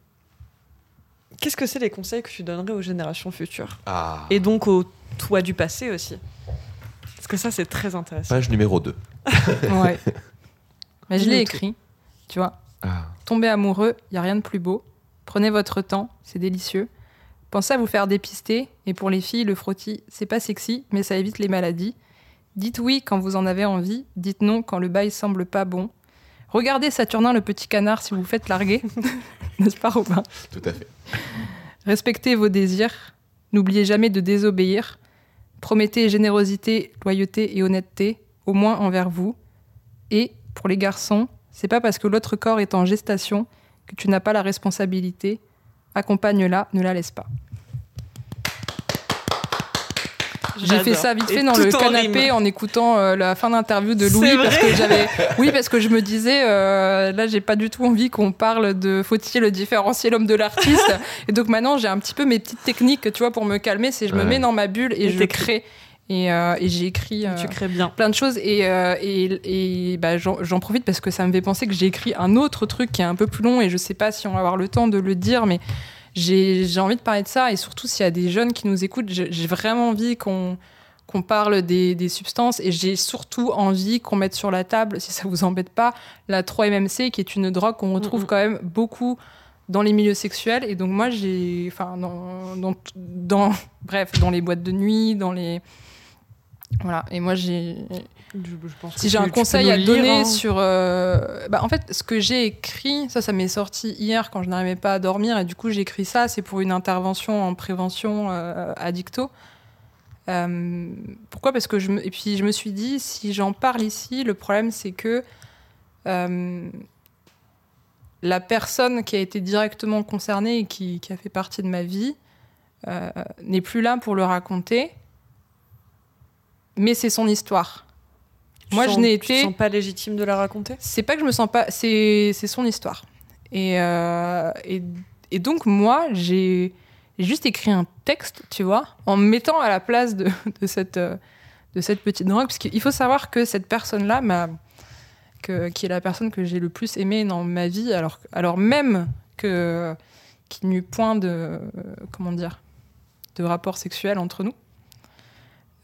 Qu'est-ce que c'est les conseils que tu donnerais aux générations futures Ah. Et donc au toi du passé aussi Parce que ça, c'est très intéressant. Page numéro 2. *laughs* Ouais. Mais je l'ai écrit, tu vois. Ah. Tomber amoureux, il y a rien de plus beau. Prenez votre temps, c'est délicieux. Pensez à vous faire dépister. Et pour les filles, le frottis, c'est pas sexy, mais ça évite les maladies. Dites oui quand vous en avez envie, dites non quand le bail semble pas bon. Regardez Saturnin le petit canard si vous faites larguer, *laughs* n'est-ce pas Robin? Tout à fait. Respectez vos désirs, n'oubliez jamais de désobéir. Promettez générosité, loyauté et honnêteté, au moins envers vous. Et pour les garçons, c'est pas parce que l'autre corps est en gestation que tu n'as pas la responsabilité. Accompagne-la, ne la laisse pas. J'ai fait ça vite Et fait dans le en canapé rime. en écoutant euh, la fin d'interview de Louis parce que j'avais *laughs* oui parce que je me disais euh, là j'ai pas du tout envie qu'on parle de faut-il différencier l'homme de l'artiste. *laughs* Et donc maintenant j'ai un petit peu mes petites techniques tu vois pour me calmer. C'est je me mets dans ma bulle et, Et je crée. Et, euh, et j'ai écrit euh, Tu crées bien. plein de choses. Et, euh, et, et, bah, j'en j'en profite parce que ça me fait penser que j'ai écrit un autre truc qui est un peu plus long et je sais pas si on va avoir le temps de le dire mais j'ai envie de parler de ça et surtout s'il y a des jeunes qui nous écoutent j'ai vraiment envie qu'on qu'on parle des, des substances et j'ai surtout envie qu'on mette sur la table, si ça vous embête pas, la 3-MMC qui est une drogue qu'on retrouve quand même beaucoup dans les milieux sexuels. Et donc moi j'ai enfin dans, dans, dans- *laughs* bref dans les boîtes de nuit dans les voilà et moi j'ai si j'ai un conseil à lire, donner hein. sur. euh, bah, en fait, ce que j'ai écrit, ça, ça m'est sorti hier quand je n'arrivais pas à dormir, et du coup, j'ai écrit ça. C'est pour une intervention en prévention euh, addicto. Euh, pourquoi? Parce que je me... Et puis, je me suis dit, si j'en parle ici, le problème, c'est que. euh, la personne qui a été directement concernée et qui, qui a fait partie de ma vie n'est plus là pour le raconter, mais c'est son histoire. Tu Moi, sens- je n'ai Tu te été- sens pas légitime de la raconter? C'est pas que je me sens pas. C'est c'est son histoire. Et, euh, et, et donc, moi, j'ai juste écrit un texte, tu vois, en me mettant à la place de, *laughs* de cette, euh, de cette petite drogue. Parce qu'il faut savoir que cette personne-là, m'a- que, qui est la personne que j'ai le plus aimée dans ma vie, alors, alors même que qu'il n'y eut point de. euh, comment dire de rapport sexuel entre nous,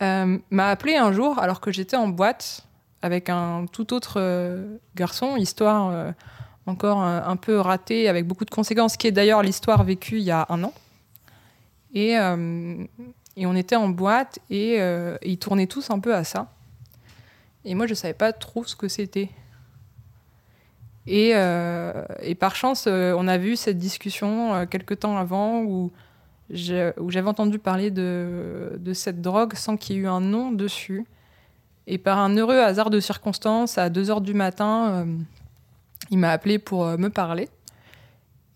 euh, m'a appelé un jour alors que j'étais en boîte avec un tout autre euh, garçon, histoire euh, encore un, peu ratée, avec beaucoup de conséquences, qui est d'ailleurs l'histoire vécue il y a un an. Et, et on était en boîte et, ils tournaient tous un peu à ça. Et moi, je savais pas trop ce que c'était. Et, et par chance, on avait eu cette discussion quelques temps avant où où j'avais entendu parler de, cette drogue sans qu'il y ait eu un nom dessus. Et par un heureux hasard de circonstances, à 2 heures du matin, euh, il m'a appelé pour euh, me parler.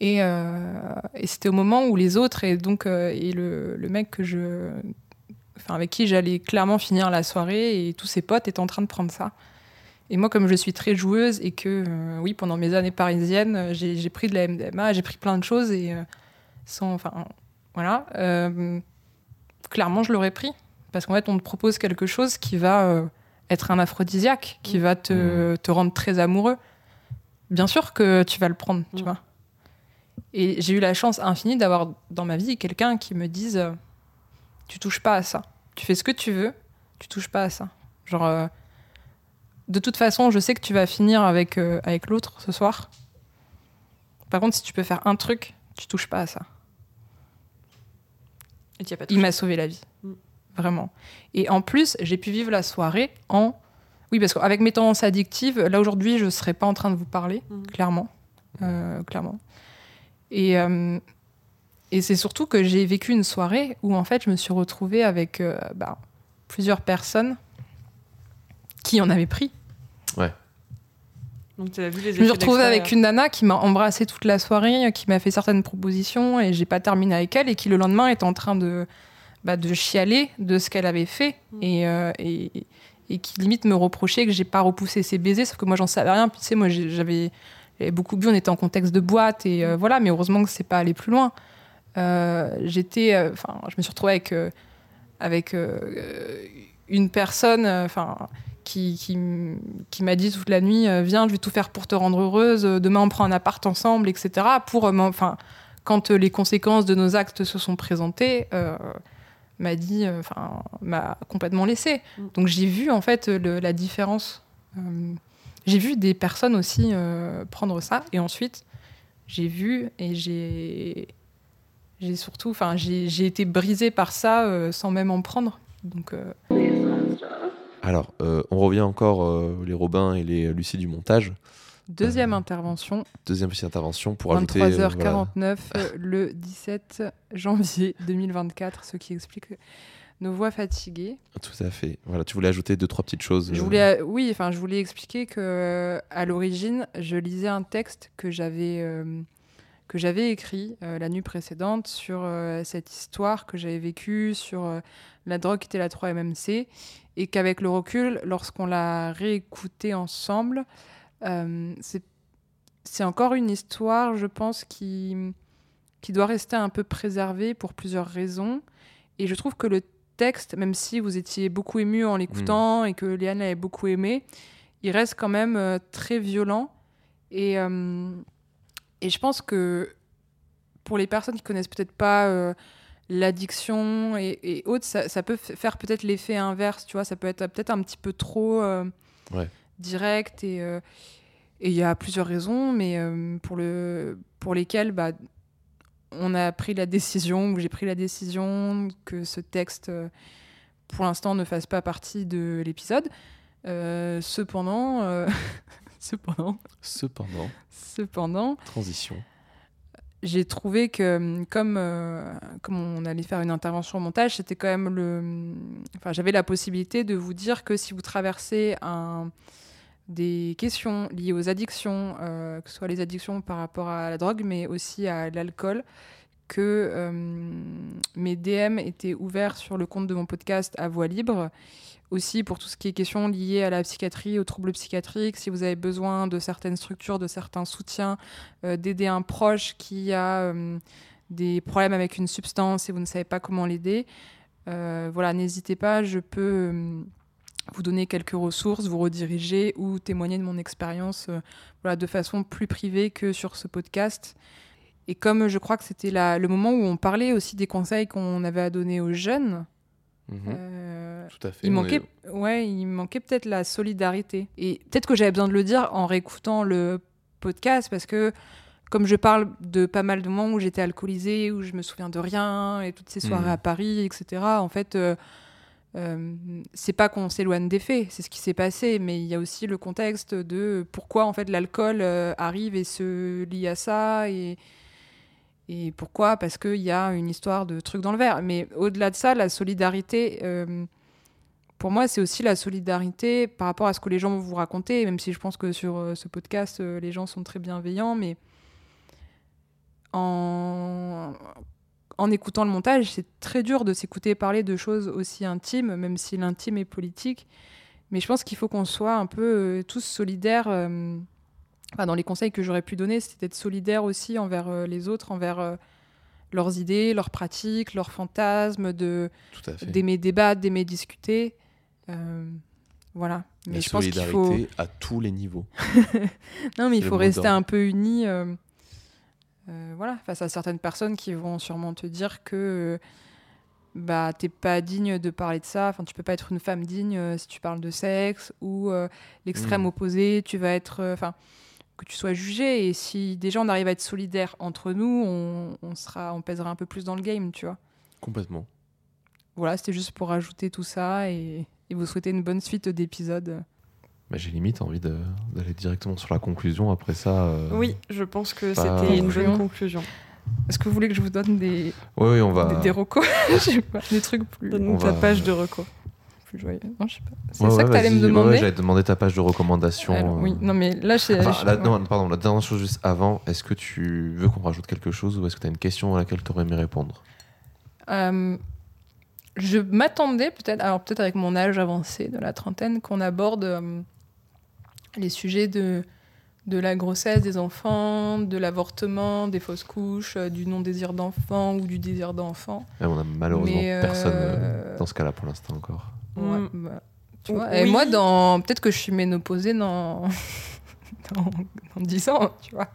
Et, euh, et c'était au moment où les autres, et donc et le, mec que je, enfin, avec qui j'allais clairement finir la soirée, et tous ses potes étaient en train de prendre ça. Et moi, comme je suis très joueuse et que, oui, pendant mes années parisiennes, j'ai pris de la MDMA, j'ai pris plein de choses, et sans, enfin, voilà, euh, clairement, je l'aurais pris. Parce qu'en fait, on te propose quelque chose qui va euh, être un aphrodisiaque, qui va te, te rendre très amoureux. Bien sûr que tu vas le prendre, tu Mm. vois. Et j'ai eu la chance infinie d'avoir dans ma vie quelqu'un qui me dise euh, Tu touches pas à ça. Tu fais ce que tu veux, tu touches pas à ça. Genre, euh, de toute façon, je sais que tu vas finir avec, avec l'autre ce soir. Par contre, si tu peux faire un truc, tu touches pas à ça. Et pas Il m'a sauvé la vie. Mm. Vraiment. Et en plus, j'ai pu vivre la soirée en. Oui, parce qu'avec mes tendances addictives, là aujourd'hui, je ne serais pas en train de vous parler, Mm. clairement. Euh, clairement. Et, euh, et c'est surtout que j'ai vécu une soirée où en fait, je me suis retrouvée avec euh, bah, plusieurs personnes qui en avaient pris. Donc tu as vu les Je me suis retrouvée avec une nana qui m'a embrassée toute la soirée, qui m'a fait certaines propositions et j'ai pas terminé avec elle et qui le lendemain est en train de, bah, de chialer de ce qu'elle avait fait Mm. et, euh, et, et qui limite me reprochait que j'ai pas repoussé ses baisers, sauf que moi j'en savais rien. Puis tu sais, moi j'avais beaucoup bu, on était en contexte de boîte et euh, voilà, mais heureusement que c'est pas allé plus loin. Euh, J'étais, enfin, je me suis retrouvée avec, avec une personne, enfin qui, qui, m- qui m'a dit toute la nuit euh, Viens, je vais tout faire pour te rendre heureuse, euh, demain on prend un appart ensemble, etc. Pour, euh, enfin, quand les conséquences de nos actes se sont présentées, euh, m'a dit, enfin, m'a complètement laissé. Mm. Donc j'ai vu en fait le- la différence. Euh, j'ai vu des personnes aussi euh, prendre ça, et ensuite j'ai vu et j'ai j'ai surtout, enfin, j'ai été brisée par ça sans même en prendre. Donc, Alors, euh, on revient encore euh, les Robins et les Lucie du montage. Deuxième Euh, intervention, Deuxième petite intervention pour ajouter. euh, voilà. 23h49 euh, le 17 janvier 2024, ce qui explique nos voix fatiguées. Tout à fait. Voilà, tu voulais ajouter deux trois petites choses. Je voulais, oui, enfin, je voulais expliquer que à l'origine, je lisais un texte que j'avais que j'avais écrit euh, la nuit précédente sur euh, cette histoire que j'avais vécue sur euh, la drogue qui était la 3MMC et qu'avec le recul, lorsqu'on l'a réécouté ensemble, c'est encore une histoire, je pense, qui qui doit rester un peu préservée pour plusieurs raisons. Et je trouve que le texte, même si vous étiez beaucoup ému en l'écoutant et que Léane l'avait beaucoup aimé, il reste quand même très violent. Et, et je pense que pour les personnes qui connaissent peut-être pas euh, l'addiction et, et autres, ça, ça peut faire peut-être l'effet inverse, tu vois, ça peut être peut-être un petit peu trop euh, Ouais. direct et euh, et il y a plusieurs raisons, mais pour, le, pour lesquelles bah, on a pris la décision, ou j'ai pris la décision que ce texte, pour l'instant, ne fasse pas partie de l'épisode. Cependant, *laughs* cependant, Cependant, cependant, transition. j'ai trouvé que hum, comme, euh, comme on allait faire une intervention au montage, c'était quand même le. Enfin, j'avais la possibilité de vous dire que si vous traversez un, des questions liées aux addictions, euh, que ce soit les addictions par rapport à la drogue, mais aussi à l'alcool, que euh, mes DM étaient ouverts sur le compte de mon podcast à voix libre. Aussi pour tout ce qui est questions liées à la psychiatrie, aux troubles psychiatriques, si vous avez besoin de certaines structures, de certains soutiens, euh, d'aider un proche qui a euh, des problèmes avec une substance et vous ne savez pas comment l'aider, euh, voilà, n'hésitez pas, je peux vous donner quelques ressources, vous rediriger ou témoigner de mon expérience voilà, de façon plus privée que sur ce podcast. Et comme je crois que c'était le moment où on parlait aussi des conseils qu'on avait à donner aux jeunes, Mhm. euh, Tout à fait. il manquait, est- ouais, il manquait peut-être la solidarité. Et peut-être que j'avais besoin de le dire en réécoutant le podcast parce que comme je parle de pas mal de moments où j'étais alcoolisée, où je me souviens de rien et toutes ces soirées Mhm. à Paris, etc. En fait, euh, euh, c'est pas qu'on s'éloigne des faits, c'est ce qui s'est passé, mais il y a aussi le contexte de pourquoi en fait l'alcool euh, arrive et se lie à ça et et pourquoi? Parce qu'il y a une histoire de trucs dans le verre. Mais au-delà de ça, la solidarité, euh, pour moi, c'est aussi la solidarité par rapport à ce que les gens vont vous raconter, même si je pense que sur euh, ce podcast, euh, les gens sont très bienveillants, mais en, en écoutant le montage, c'est très dur de s'écouter parler de choses aussi intimes, même si l'intime est politique. Mais je pense qu'il faut qu'on soit un peu tous solidaires. Enfin, dans les conseils que j'aurais pu donner, c'était d'être solidaire aussi envers euh, les autres, envers euh, leurs idées, leurs pratiques, leurs fantasmes, de d'aimer débattre, d'aimer discuter. Euh, voilà. Mais La je pense qu'il faut. à tous les niveaux. *laughs* Non, mais il faut rester un peu unis. voilà, face à certaines personnes qui vont sûrement te dire que bah t'es pas digne de parler de ça. Enfin, tu peux pas être une femme digne euh, si tu parles de sexe ou euh, l'extrême Mm. opposé. Tu vas être, euh, enfin, que tu sois jugé. Et si déjà on arrive à être solidaire entre nous, on, on sera, on pèsera un peu plus dans le game, tu vois. Complètement. Voilà, c'était juste pour rajouter tout ça et, et vous souhaiter une bonne suite d'épisodes. Bah, J'ai limite envie d'aller directement sur la conclusion après ça. euh, Oui, je pense que c'était une bonne conclusion. Est-ce que vous voulez que je vous donne des, Oui, oui, on va. des, des recos? *laughs* Je sais pas, des trucs plus, Donne-nous ta va- page de recours. Plus joyeux. Non, je sais pas. C'est Ouais, ça ouais, que t'allais me vas-y. Ouais, demander ouais, J'allais te demander ta page de recommandation. Alors, Oui, euh. non mais là, c'est. Enfin, non, pardon, la dernière chose juste avant, est-ce que tu veux qu'on rajoute quelque chose ou est-ce que tu as une question à laquelle tu aurais aimé répondre? Euh, je m'attendais peut-être, alors peut-être avec mon âge avancé de la trentaine, qu'on aborde euh, les sujets de, de la grossesse des enfants, de l'avortement, des fausses couches, euh, du non-désir d'enfant ou du désir d'enfant. Eh, On a malheureusement euh, personne dans ce cas-là pour l'instant encore. Ouais, Mm. bah, tu. Et moi, dans... peut-être que je suis ménopausée dans... *laughs* dans... dans 10 ans, tu vois.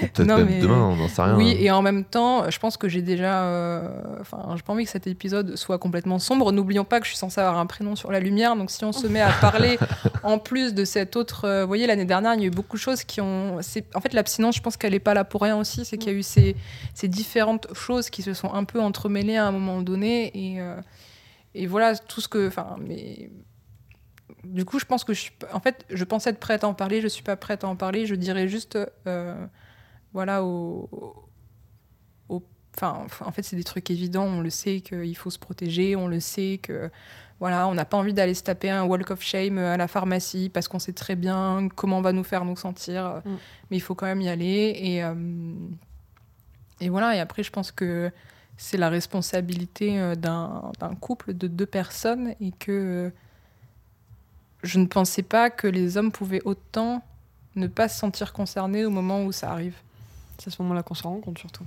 Peut-être Non, même mais- demain, on n'en sait rien. Oui, hein. et en même temps, je pense que j'ai déjà. euh, Enfin, j'ai pas envie que cet épisode soit complètement sombre. N'oublions pas que je suis censée avoir un prénom sur la lumière. Donc, si on se met à parler *laughs* en plus de cette autre. euh, vous voyez, l'année dernière, il y a eu beaucoup de choses qui ont. c'est- En fait, l'abstinence, je pense qu'elle est pas là pour rien aussi. C'est qu'il y a eu ces, ces différentes choses qui se sont un peu entremêlées à un moment donné. Et, euh, et voilà, tout ce que. Enfin, mais. du coup, je pense que je suis. En fait, je pensais être prête à en parler, je suis pas prête à en parler. Je dirais juste, euh, voilà, au. au- Enfin, en fait, c'est des trucs évidents. On le sait qu'il faut se protéger. On le sait que, voilà, on n'a pas envie d'aller se taper un walk of shame à la pharmacie parce qu'on sait très bien comment on va nous faire nous sentir. Mm. Mais il faut quand même y aller. Et, euh, et voilà. Et après, je pense que c'est la responsabilité euh, d'un couple de deux personnes et que euh, je ne pensais pas que les hommes pouvaient autant ne pas se sentir concernés au moment où ça arrive. C'est à ce moment-là qu'on s'en rend compte surtout.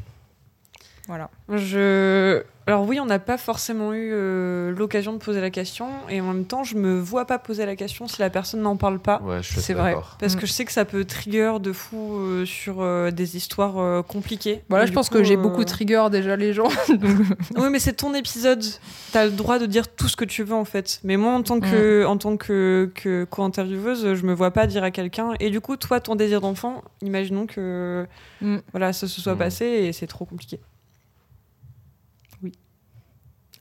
Voilà. Je... Alors oui, on n'a pas forcément eu euh, l'occasion de poser la question, et en même temps, je me vois pas poser la question si la personne n'en parle pas. Ouais, je suis C'est vrai. Parce Mm. que je sais que ça peut trigger de fou euh, sur euh, des histoires euh, compliquées. Voilà, Et je pense coup, que j'ai beaucoup trigger déjà les gens. *laughs* donc- *laughs* Oui, mais c'est ton épisode. T'as le droit de dire tout ce que tu veux en fait. Mais moi, en tant que, en tant que, que co-intervieweuse, je me vois pas dire à quelqu'un. Et du coup, toi, ton désir d'enfant, imaginons que Mm. voilà, ça se soit Mm. passé et c'est trop compliqué.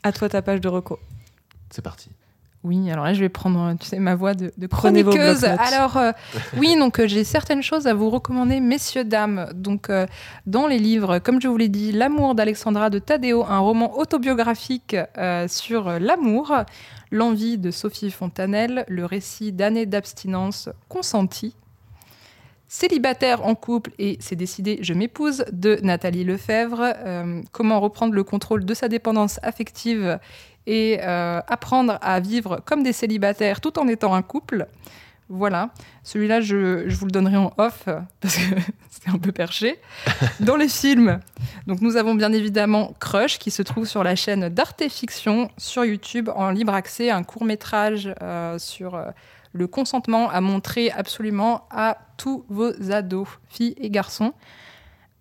À toi ta page de reco. C'est parti. Oui, alors là, je vais prendre, tu sais, ma voix de, chroniqueuse. Alors, euh, *laughs* oui, donc euh, j'ai certaines choses à vous recommander, messieurs, dames. Donc, euh, dans les livres, comme je vous l'ai dit, L'amour d'Alexandra de Taddeo, un roman autobiographique euh, sur euh, l'amour. L'envie de Sophie Fontanelle, le récit d'années d'abstinence consentie. Célibataire en couple et c'est décidé, je m'épouse de Nathalie Lefebvre. Euh, comment reprendre le contrôle de sa dépendance affective et euh, apprendre à vivre comme des célibataires tout en étant un couple? Voilà. Celui-là, je, je vous le donnerai en off *laughs* parce que *laughs* c'est un peu perché. *laughs* Dans les films, donc nous avons bien évidemment Crush qui se trouve sur la chaîne d'Arte Fiction sur YouTube en libre accès, un court métrage euh, sur le consentement à montrer absolument à tous vos ados, filles et garçons.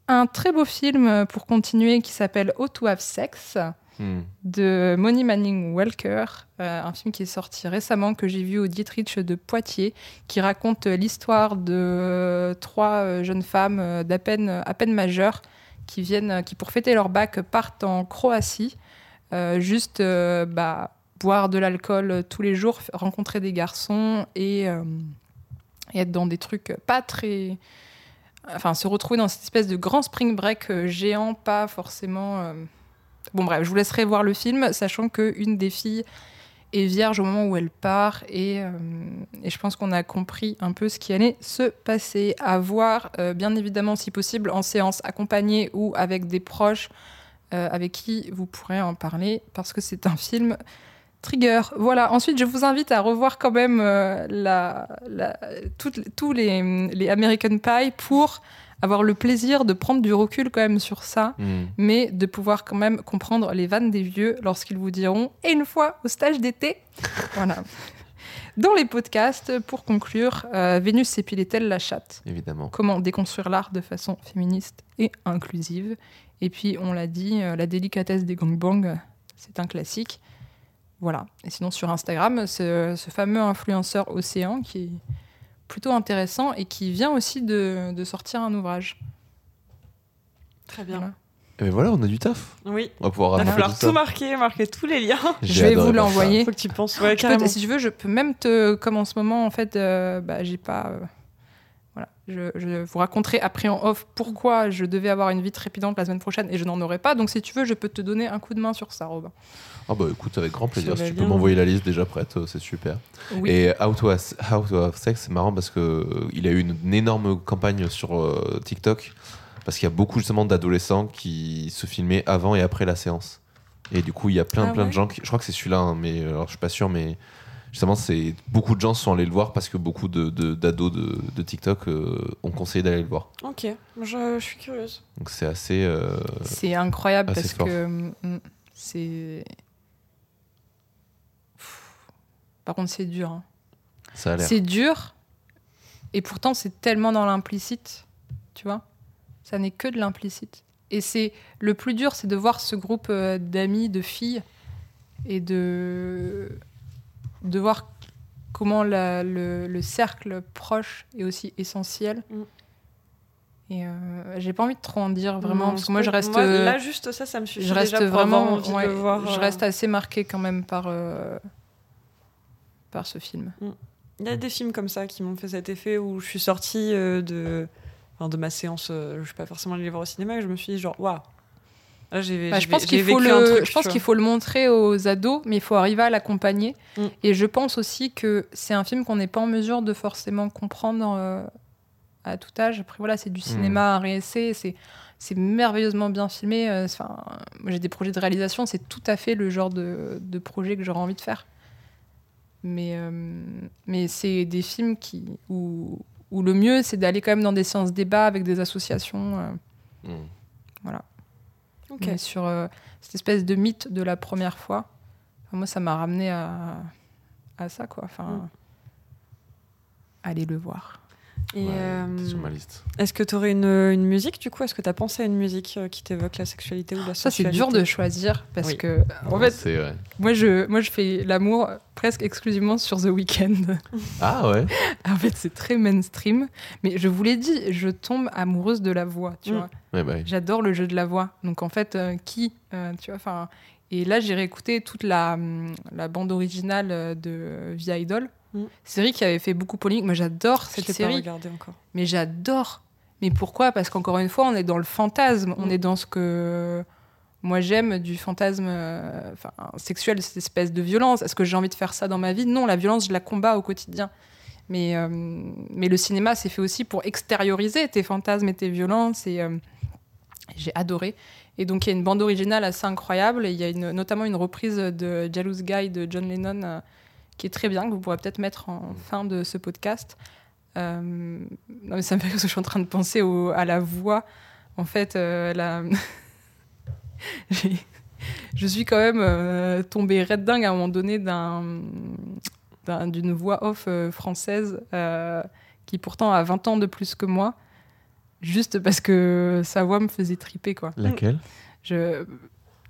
Un très beau film euh, pour continuer qui s'appelle How to Have Sex Hmm. de Moni Manning Walker, euh, un film qui est sorti récemment que j'ai vu au Dietrich de Poitiers, qui raconte l'histoire de euh, trois euh, jeunes femmes euh, d'à peine, à peine majeures qui viennent, euh, qui pour fêter leur bac partent en Croatie, euh, juste euh, bah, boire de l'alcool euh, tous les jours, rencontrer des garçons et, euh, et être dans des trucs pas très enfin se retrouver dans cette espèce de grand spring break euh, géant, pas forcément. euh, Bon bref, je vous laisserai voir le film, sachant que une des filles est vierge au moment où elle part, et, euh, et je pense qu'on a compris un peu ce qui allait se passer. À voir, euh, bien évidemment, si possible, en séance accompagnée ou avec des proches euh, avec qui vous pourrez en parler, parce que c'est un film trigger. Voilà. Ensuite, je vous invite à revoir quand même euh, la, la- toutes- tous les, les American Pie pour avoir le plaisir de prendre du recul quand même sur ça, Hmm. mais de pouvoir quand même comprendre les vannes des vieux lorsqu'ils vous diront « et une fois au stage d'été *laughs* ». Voilà. Dans les podcasts, pour conclure, euh, Vénus s'épilait-elle la chatte? Évidemment. Comment déconstruire l'art de façon féministe et inclusive? Et puis, on l'a dit, euh, la délicatesse des gangbangs, c'est un classique. Voilà. Et sinon, sur Instagram, ce, ce fameux influenceur Océan qui est plutôt intéressant et qui vient aussi de, de sortir un ouvrage. Très bien. Voilà. Et ben voilà, on a du taf. Oui. On va pouvoir Il va falloir tout marquer, marquer tous les liens. *laughs* Je vais vous l'envoyer. Faut que tu penses. Ouais, peux si tu veux, je peux même te, comme en ce moment, en fait, euh, bah, j'ai pas. euh, voilà, je, je vous raconterai après en off pourquoi je devais avoir une vie trépidante la semaine prochaine et je n'en aurai pas. Donc, si tu veux, je peux te donner un coup de main sur ça, Robin. Ah bah écoute, avec grand plaisir. Si tu peux m'envoyer la liste déjà prête, euh, c'est super. Oui. Et How to, Have, How to Have Sex, c'est marrant parce que euh, il a eu une, une énorme campagne sur euh, TikTok parce qu'il y a beaucoup justement d'adolescents qui se filmaient avant et après la séance. Et du coup, il y a plein Ah plein ouais de gens qui, je crois que c'est celui-là, hein, mais alors je suis pas sûr, mais justement, c'est beaucoup de gens sont allés le voir parce que beaucoup de de- d'ados de, de TikTok euh, ont conseillé d'aller le voir. Ok, je, je suis curieuse. Donc c'est assez. euh, C'est incroyable assez parce fort. que mm, c'est. Pff. Par contre, c'est dur. hein. ça a l'air. C'est dur et pourtant, c'est tellement dans l'implicite. Tu vois Ça n'est que de l'implicite. Et c'est le plus dur, c'est de voir ce groupe euh, d'amis, de filles, et de, de voir comment la- le, le cercle proche est aussi essentiel. Mm. Et euh, j'ai pas envie de trop en dire vraiment, Non, parce que moi je reste, Moi, euh, là, juste ça, ça me suffit. je reste déjà pour vraiment, envie de ouais, voir. je euh, reste assez marquée quand même par, euh, par ce film. Il y a des films comme ça qui m'ont fait cet effet où je suis sortie euh, de, enfin, de ma séance, euh, je suis pas forcément allée les voir au cinéma, et je me suis dit genre, waouh. Là, j'ai Bah, j'ai- je pense qu'il faut, le, truc, je pense qu'il faut le montrer aux ados, mais il faut arriver à l'accompagner. Mm. Et je pense aussi que c'est un film qu'on n'est pas en mesure de forcément comprendre euh, à tout âge. Après, voilà, c'est du cinéma, un réessai, c'est c'est merveilleusement bien filmé. Enfin, j'ai des projets de réalisation, c'est tout à fait le genre de, de projet que j'aurais envie de faire. Mais, euh, mais c'est des films qui, où, où le mieux, c'est d'aller quand même dans des séances débat avec des associations. euh, Hmm. Ok. mais sur euh, cette espèce de mythe de la première fois. Enfin, moi, ça m'a ramené à, à ça, quoi. Enfin, Mm. allez le voir. Et, Ouais, euh, t'es sur ma liste. Est-ce que tu aurais une, une musique du coup? Est-ce que tu as pensé à une musique euh, qui t'évoque la sexualité ou la Ça, c'est dur de choisir parce Oui. que, en fait, c'est vrai. moi je, moi, je fais l'amour presque exclusivement sur The Weeknd. Ah ouais? *laughs* en fait, c'est très mainstream. Mais je vous l'ai dit, je tombe amoureuse de la voix, tu Mm. vois. Ouais, bah, oui. J'adore le jeu de la voix. Donc en fait, euh, qui, euh, tu vois, enfin. Et là, j'ai réécouté toute la, hum, la bande originale de Via Idol. Mm. Série qui avait fait beaucoup polémique. Moi, j'adore cette série. encore. Mais j'adore. Mais pourquoi? Parce qu'encore une fois, on est dans le fantasme. On Mm. est dans ce que moi j'aime du fantasme euh, enfin, sexuel, cette espèce de violence. Est-ce que j'ai envie de faire ça dans ma vie? Non, la violence, je la combats au quotidien. Mais, euh, mais le cinéma, c'est fait aussi pour extérioriser tes fantasmes et tes violences. Et euh, j'ai adoré. Et donc, il y a une bande originale assez incroyable. Et il y a une, notamment une reprise de Jealous Guy de John Lennon qui est très bien, que vous pourrez peut-être mettre en fin de ce podcast. Euh, non, mais ça me fait rire parce que je suis en train de penser au- à la voix. En fait, euh, la... *laughs* je suis quand même euh, tombée red dingue à un moment donné d'un, d'un- d'une voix off euh, française qui pourtant a 20 ans de plus que moi, juste parce que sa voix me faisait triper. Quoi. Laquelle? Je,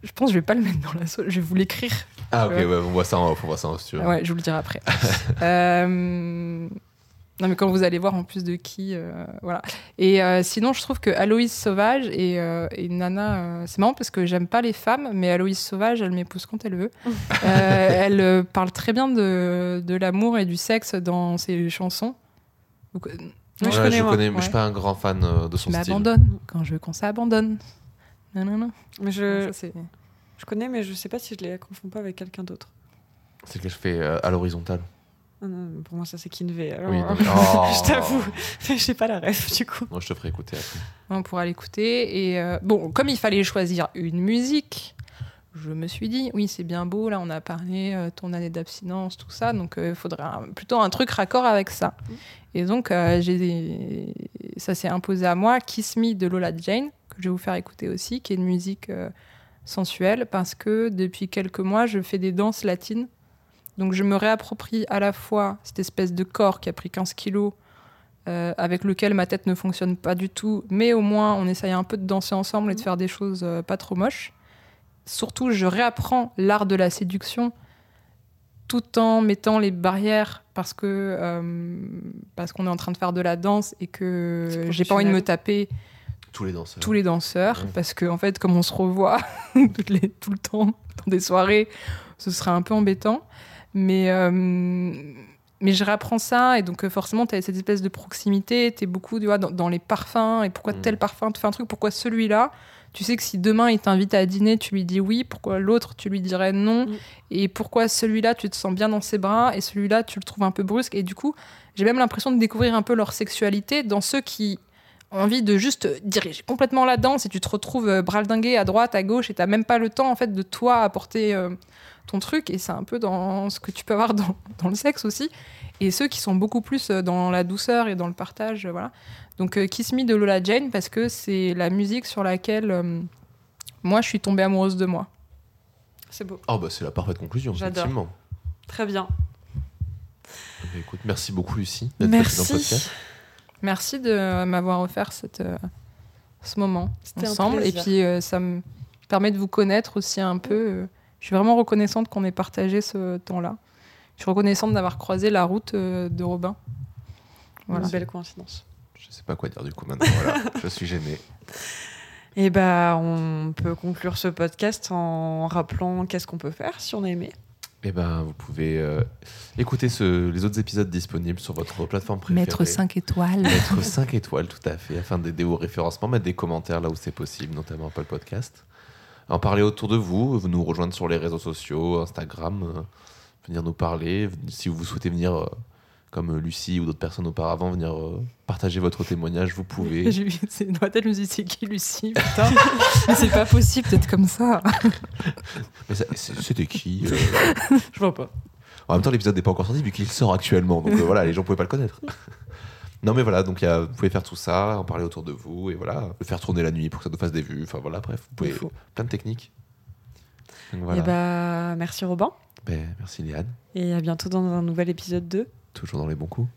je pense que je vais pas le mettre dans la sauce, je vais vous l'écrire. Ah ok, Ouais. ouais, on voit ça en off, on voit ça en off, si tu veux. Ouais, je vous le dirai après. *laughs* Euh, Non, mais quand vous allez voir en plus de qui. euh, voilà. Et euh, sinon, je trouve que Aloïs Sauvage et, euh, et Nana. euh, c'est marrant parce que j'aime pas les femmes, mais Aloïs Sauvage, elle m'épouse quand elle veut. *laughs* Euh, elle parle très bien de, de l'amour et du sexe dans ses chansons. Donc, euh, Oui, je Ouais, connais, je moi. connais, mais je Ouais. suis pas un grand fan de son style. m'abandonnes quand je veux qu'on s'abandonne. Non, non, non. Mais je, Ça, je connais, mais je sais pas si je les confonds pas avec quelqu'un d'autre. C'est que je fais euh, à l'horizontale. Ah non, pour moi, ça c'est Kinvey. Alors, Oui, non, mais- *laughs* Oh. je t'avoue, je sais pas la ref du coup. Moi, je te ferai écouter après. on pourra l'écouter. Et euh, bon, comme il fallait choisir une musique, je me suis dit, oui, c'est bien beau, là, on a parlé euh, ton année d'abstinence, tout ça, donc il faudrait un- plutôt un truc raccord avec ça. Et donc, euh, j'ai ça s'est imposé à moi, Kiss Me de Lola Jane, que je vais vous faire écouter aussi, qui est une musique euh, sensuelle, parce que depuis quelques mois, je fais des danses latines. Donc, je me réapproprie à la fois cette espèce de corps qui a pris 15 kilos, euh, avec lequel ma tête ne fonctionne pas du tout, mais au moins on essaye un peu de danser ensemble et de faire des choses euh, pas trop moches. Surtout, je réapprends l'art de la séduction tout en mettant les barrières parce que euh, parce qu'on est en train de faire de la danse et que j'ai pas envie de me taper Tous les danseurs. tous les danseurs parce que en fait comme on se revoit *laughs* toutes les- tout le temps dans des soirées ce serait un peu embêtant mais euh, mais je réapprends ça et donc euh, forcément tu as cette espèce de proximité tu es beaucoup tu vois, dans, dans les parfums et pourquoi Mm. tel parfum te fait un truc pourquoi celui-là? Tu sais que si demain il t'invite à dîner tu lui dis oui pourquoi l'autre tu lui dirais non? Mm. et pourquoi celui-là tu te sens bien dans ses bras et celui-là tu le trouves un peu brusque? Et du coup j'ai même l'impression de découvrir un peu leur sexualité dans ceux qui envie de juste diriger complètement la danse et tu te retrouves euh, braldingué à droite, à gauche et t'as même pas le temps en fait de toi apporter euh, ton truc et c'est un peu dans ce que tu peux avoir dans, dans le sexe aussi et ceux qui sont beaucoup plus euh, dans la douceur et dans le partage voilà donc euh, Kiss Me de Lola Jane parce que c'est la musique sur laquelle euh, moi je suis tombée amoureuse de moi C'est beau. Oh bah c'est la parfaite conclusion, J'adore. effectivement. Très bien. Bah, écoute, merci beaucoup Lucie d'être dans le Merci. podcast. Merci de m'avoir offert cette, euh, ce moment ensemble et puis euh, ça me permet de vous connaître aussi un peu euh, je suis vraiment reconnaissante qu'on ait partagé ce temps-là je suis reconnaissante d'avoir croisé la route euh, de Robin voilà Une belle coïncidence. Je sais pas quoi dire du coup maintenant. Voilà, *laughs* je suis gêné. Et bah, on peut conclure ce podcast en rappelant qu'est-ce qu'on peut faire si on a aimé. Eh ben, vous pouvez euh, écouter ce- les autres épisodes disponibles sur votre plateforme préférée. Mettre 5 étoiles. Mettre *laughs* 5 étoiles, tout à fait, afin d'aider au référencement, mettre des commentaires là où c'est possible, notamment Apple Podcast. En parler autour de vous, vous nous rejoindre sur les réseaux sociaux, Instagram, euh, venir nous parler. Si vous souhaitez venir, euh, comme Lucie ou d'autres personnes auparavant, venir euh, partager votre témoignage, vous pouvez. *laughs* C'est dans ma tête, je me suis dit, c'est qui Lucie Putain, *laughs* mais c'est pas possible d'être comme ça. *laughs* Mais C'était qui euh Je vois pas. En même temps, l'épisode n'est pas encore sorti vu qu'il sort actuellement. Donc euh, voilà, les gens pouvaient pas le connaître. non, mais voilà, donc il y a- vous pouvez faire tout ça, en parler autour de vous et voilà, le faire tourner la nuit pour que ça nous fasse des vues. Enfin voilà, bref, vous pouvez. Plein de techniques. Donc, Et voilà. bah, merci Robin. Ben, merci Léane, Et à bientôt dans un nouvel épisode 2. Toujours dans les bons coups.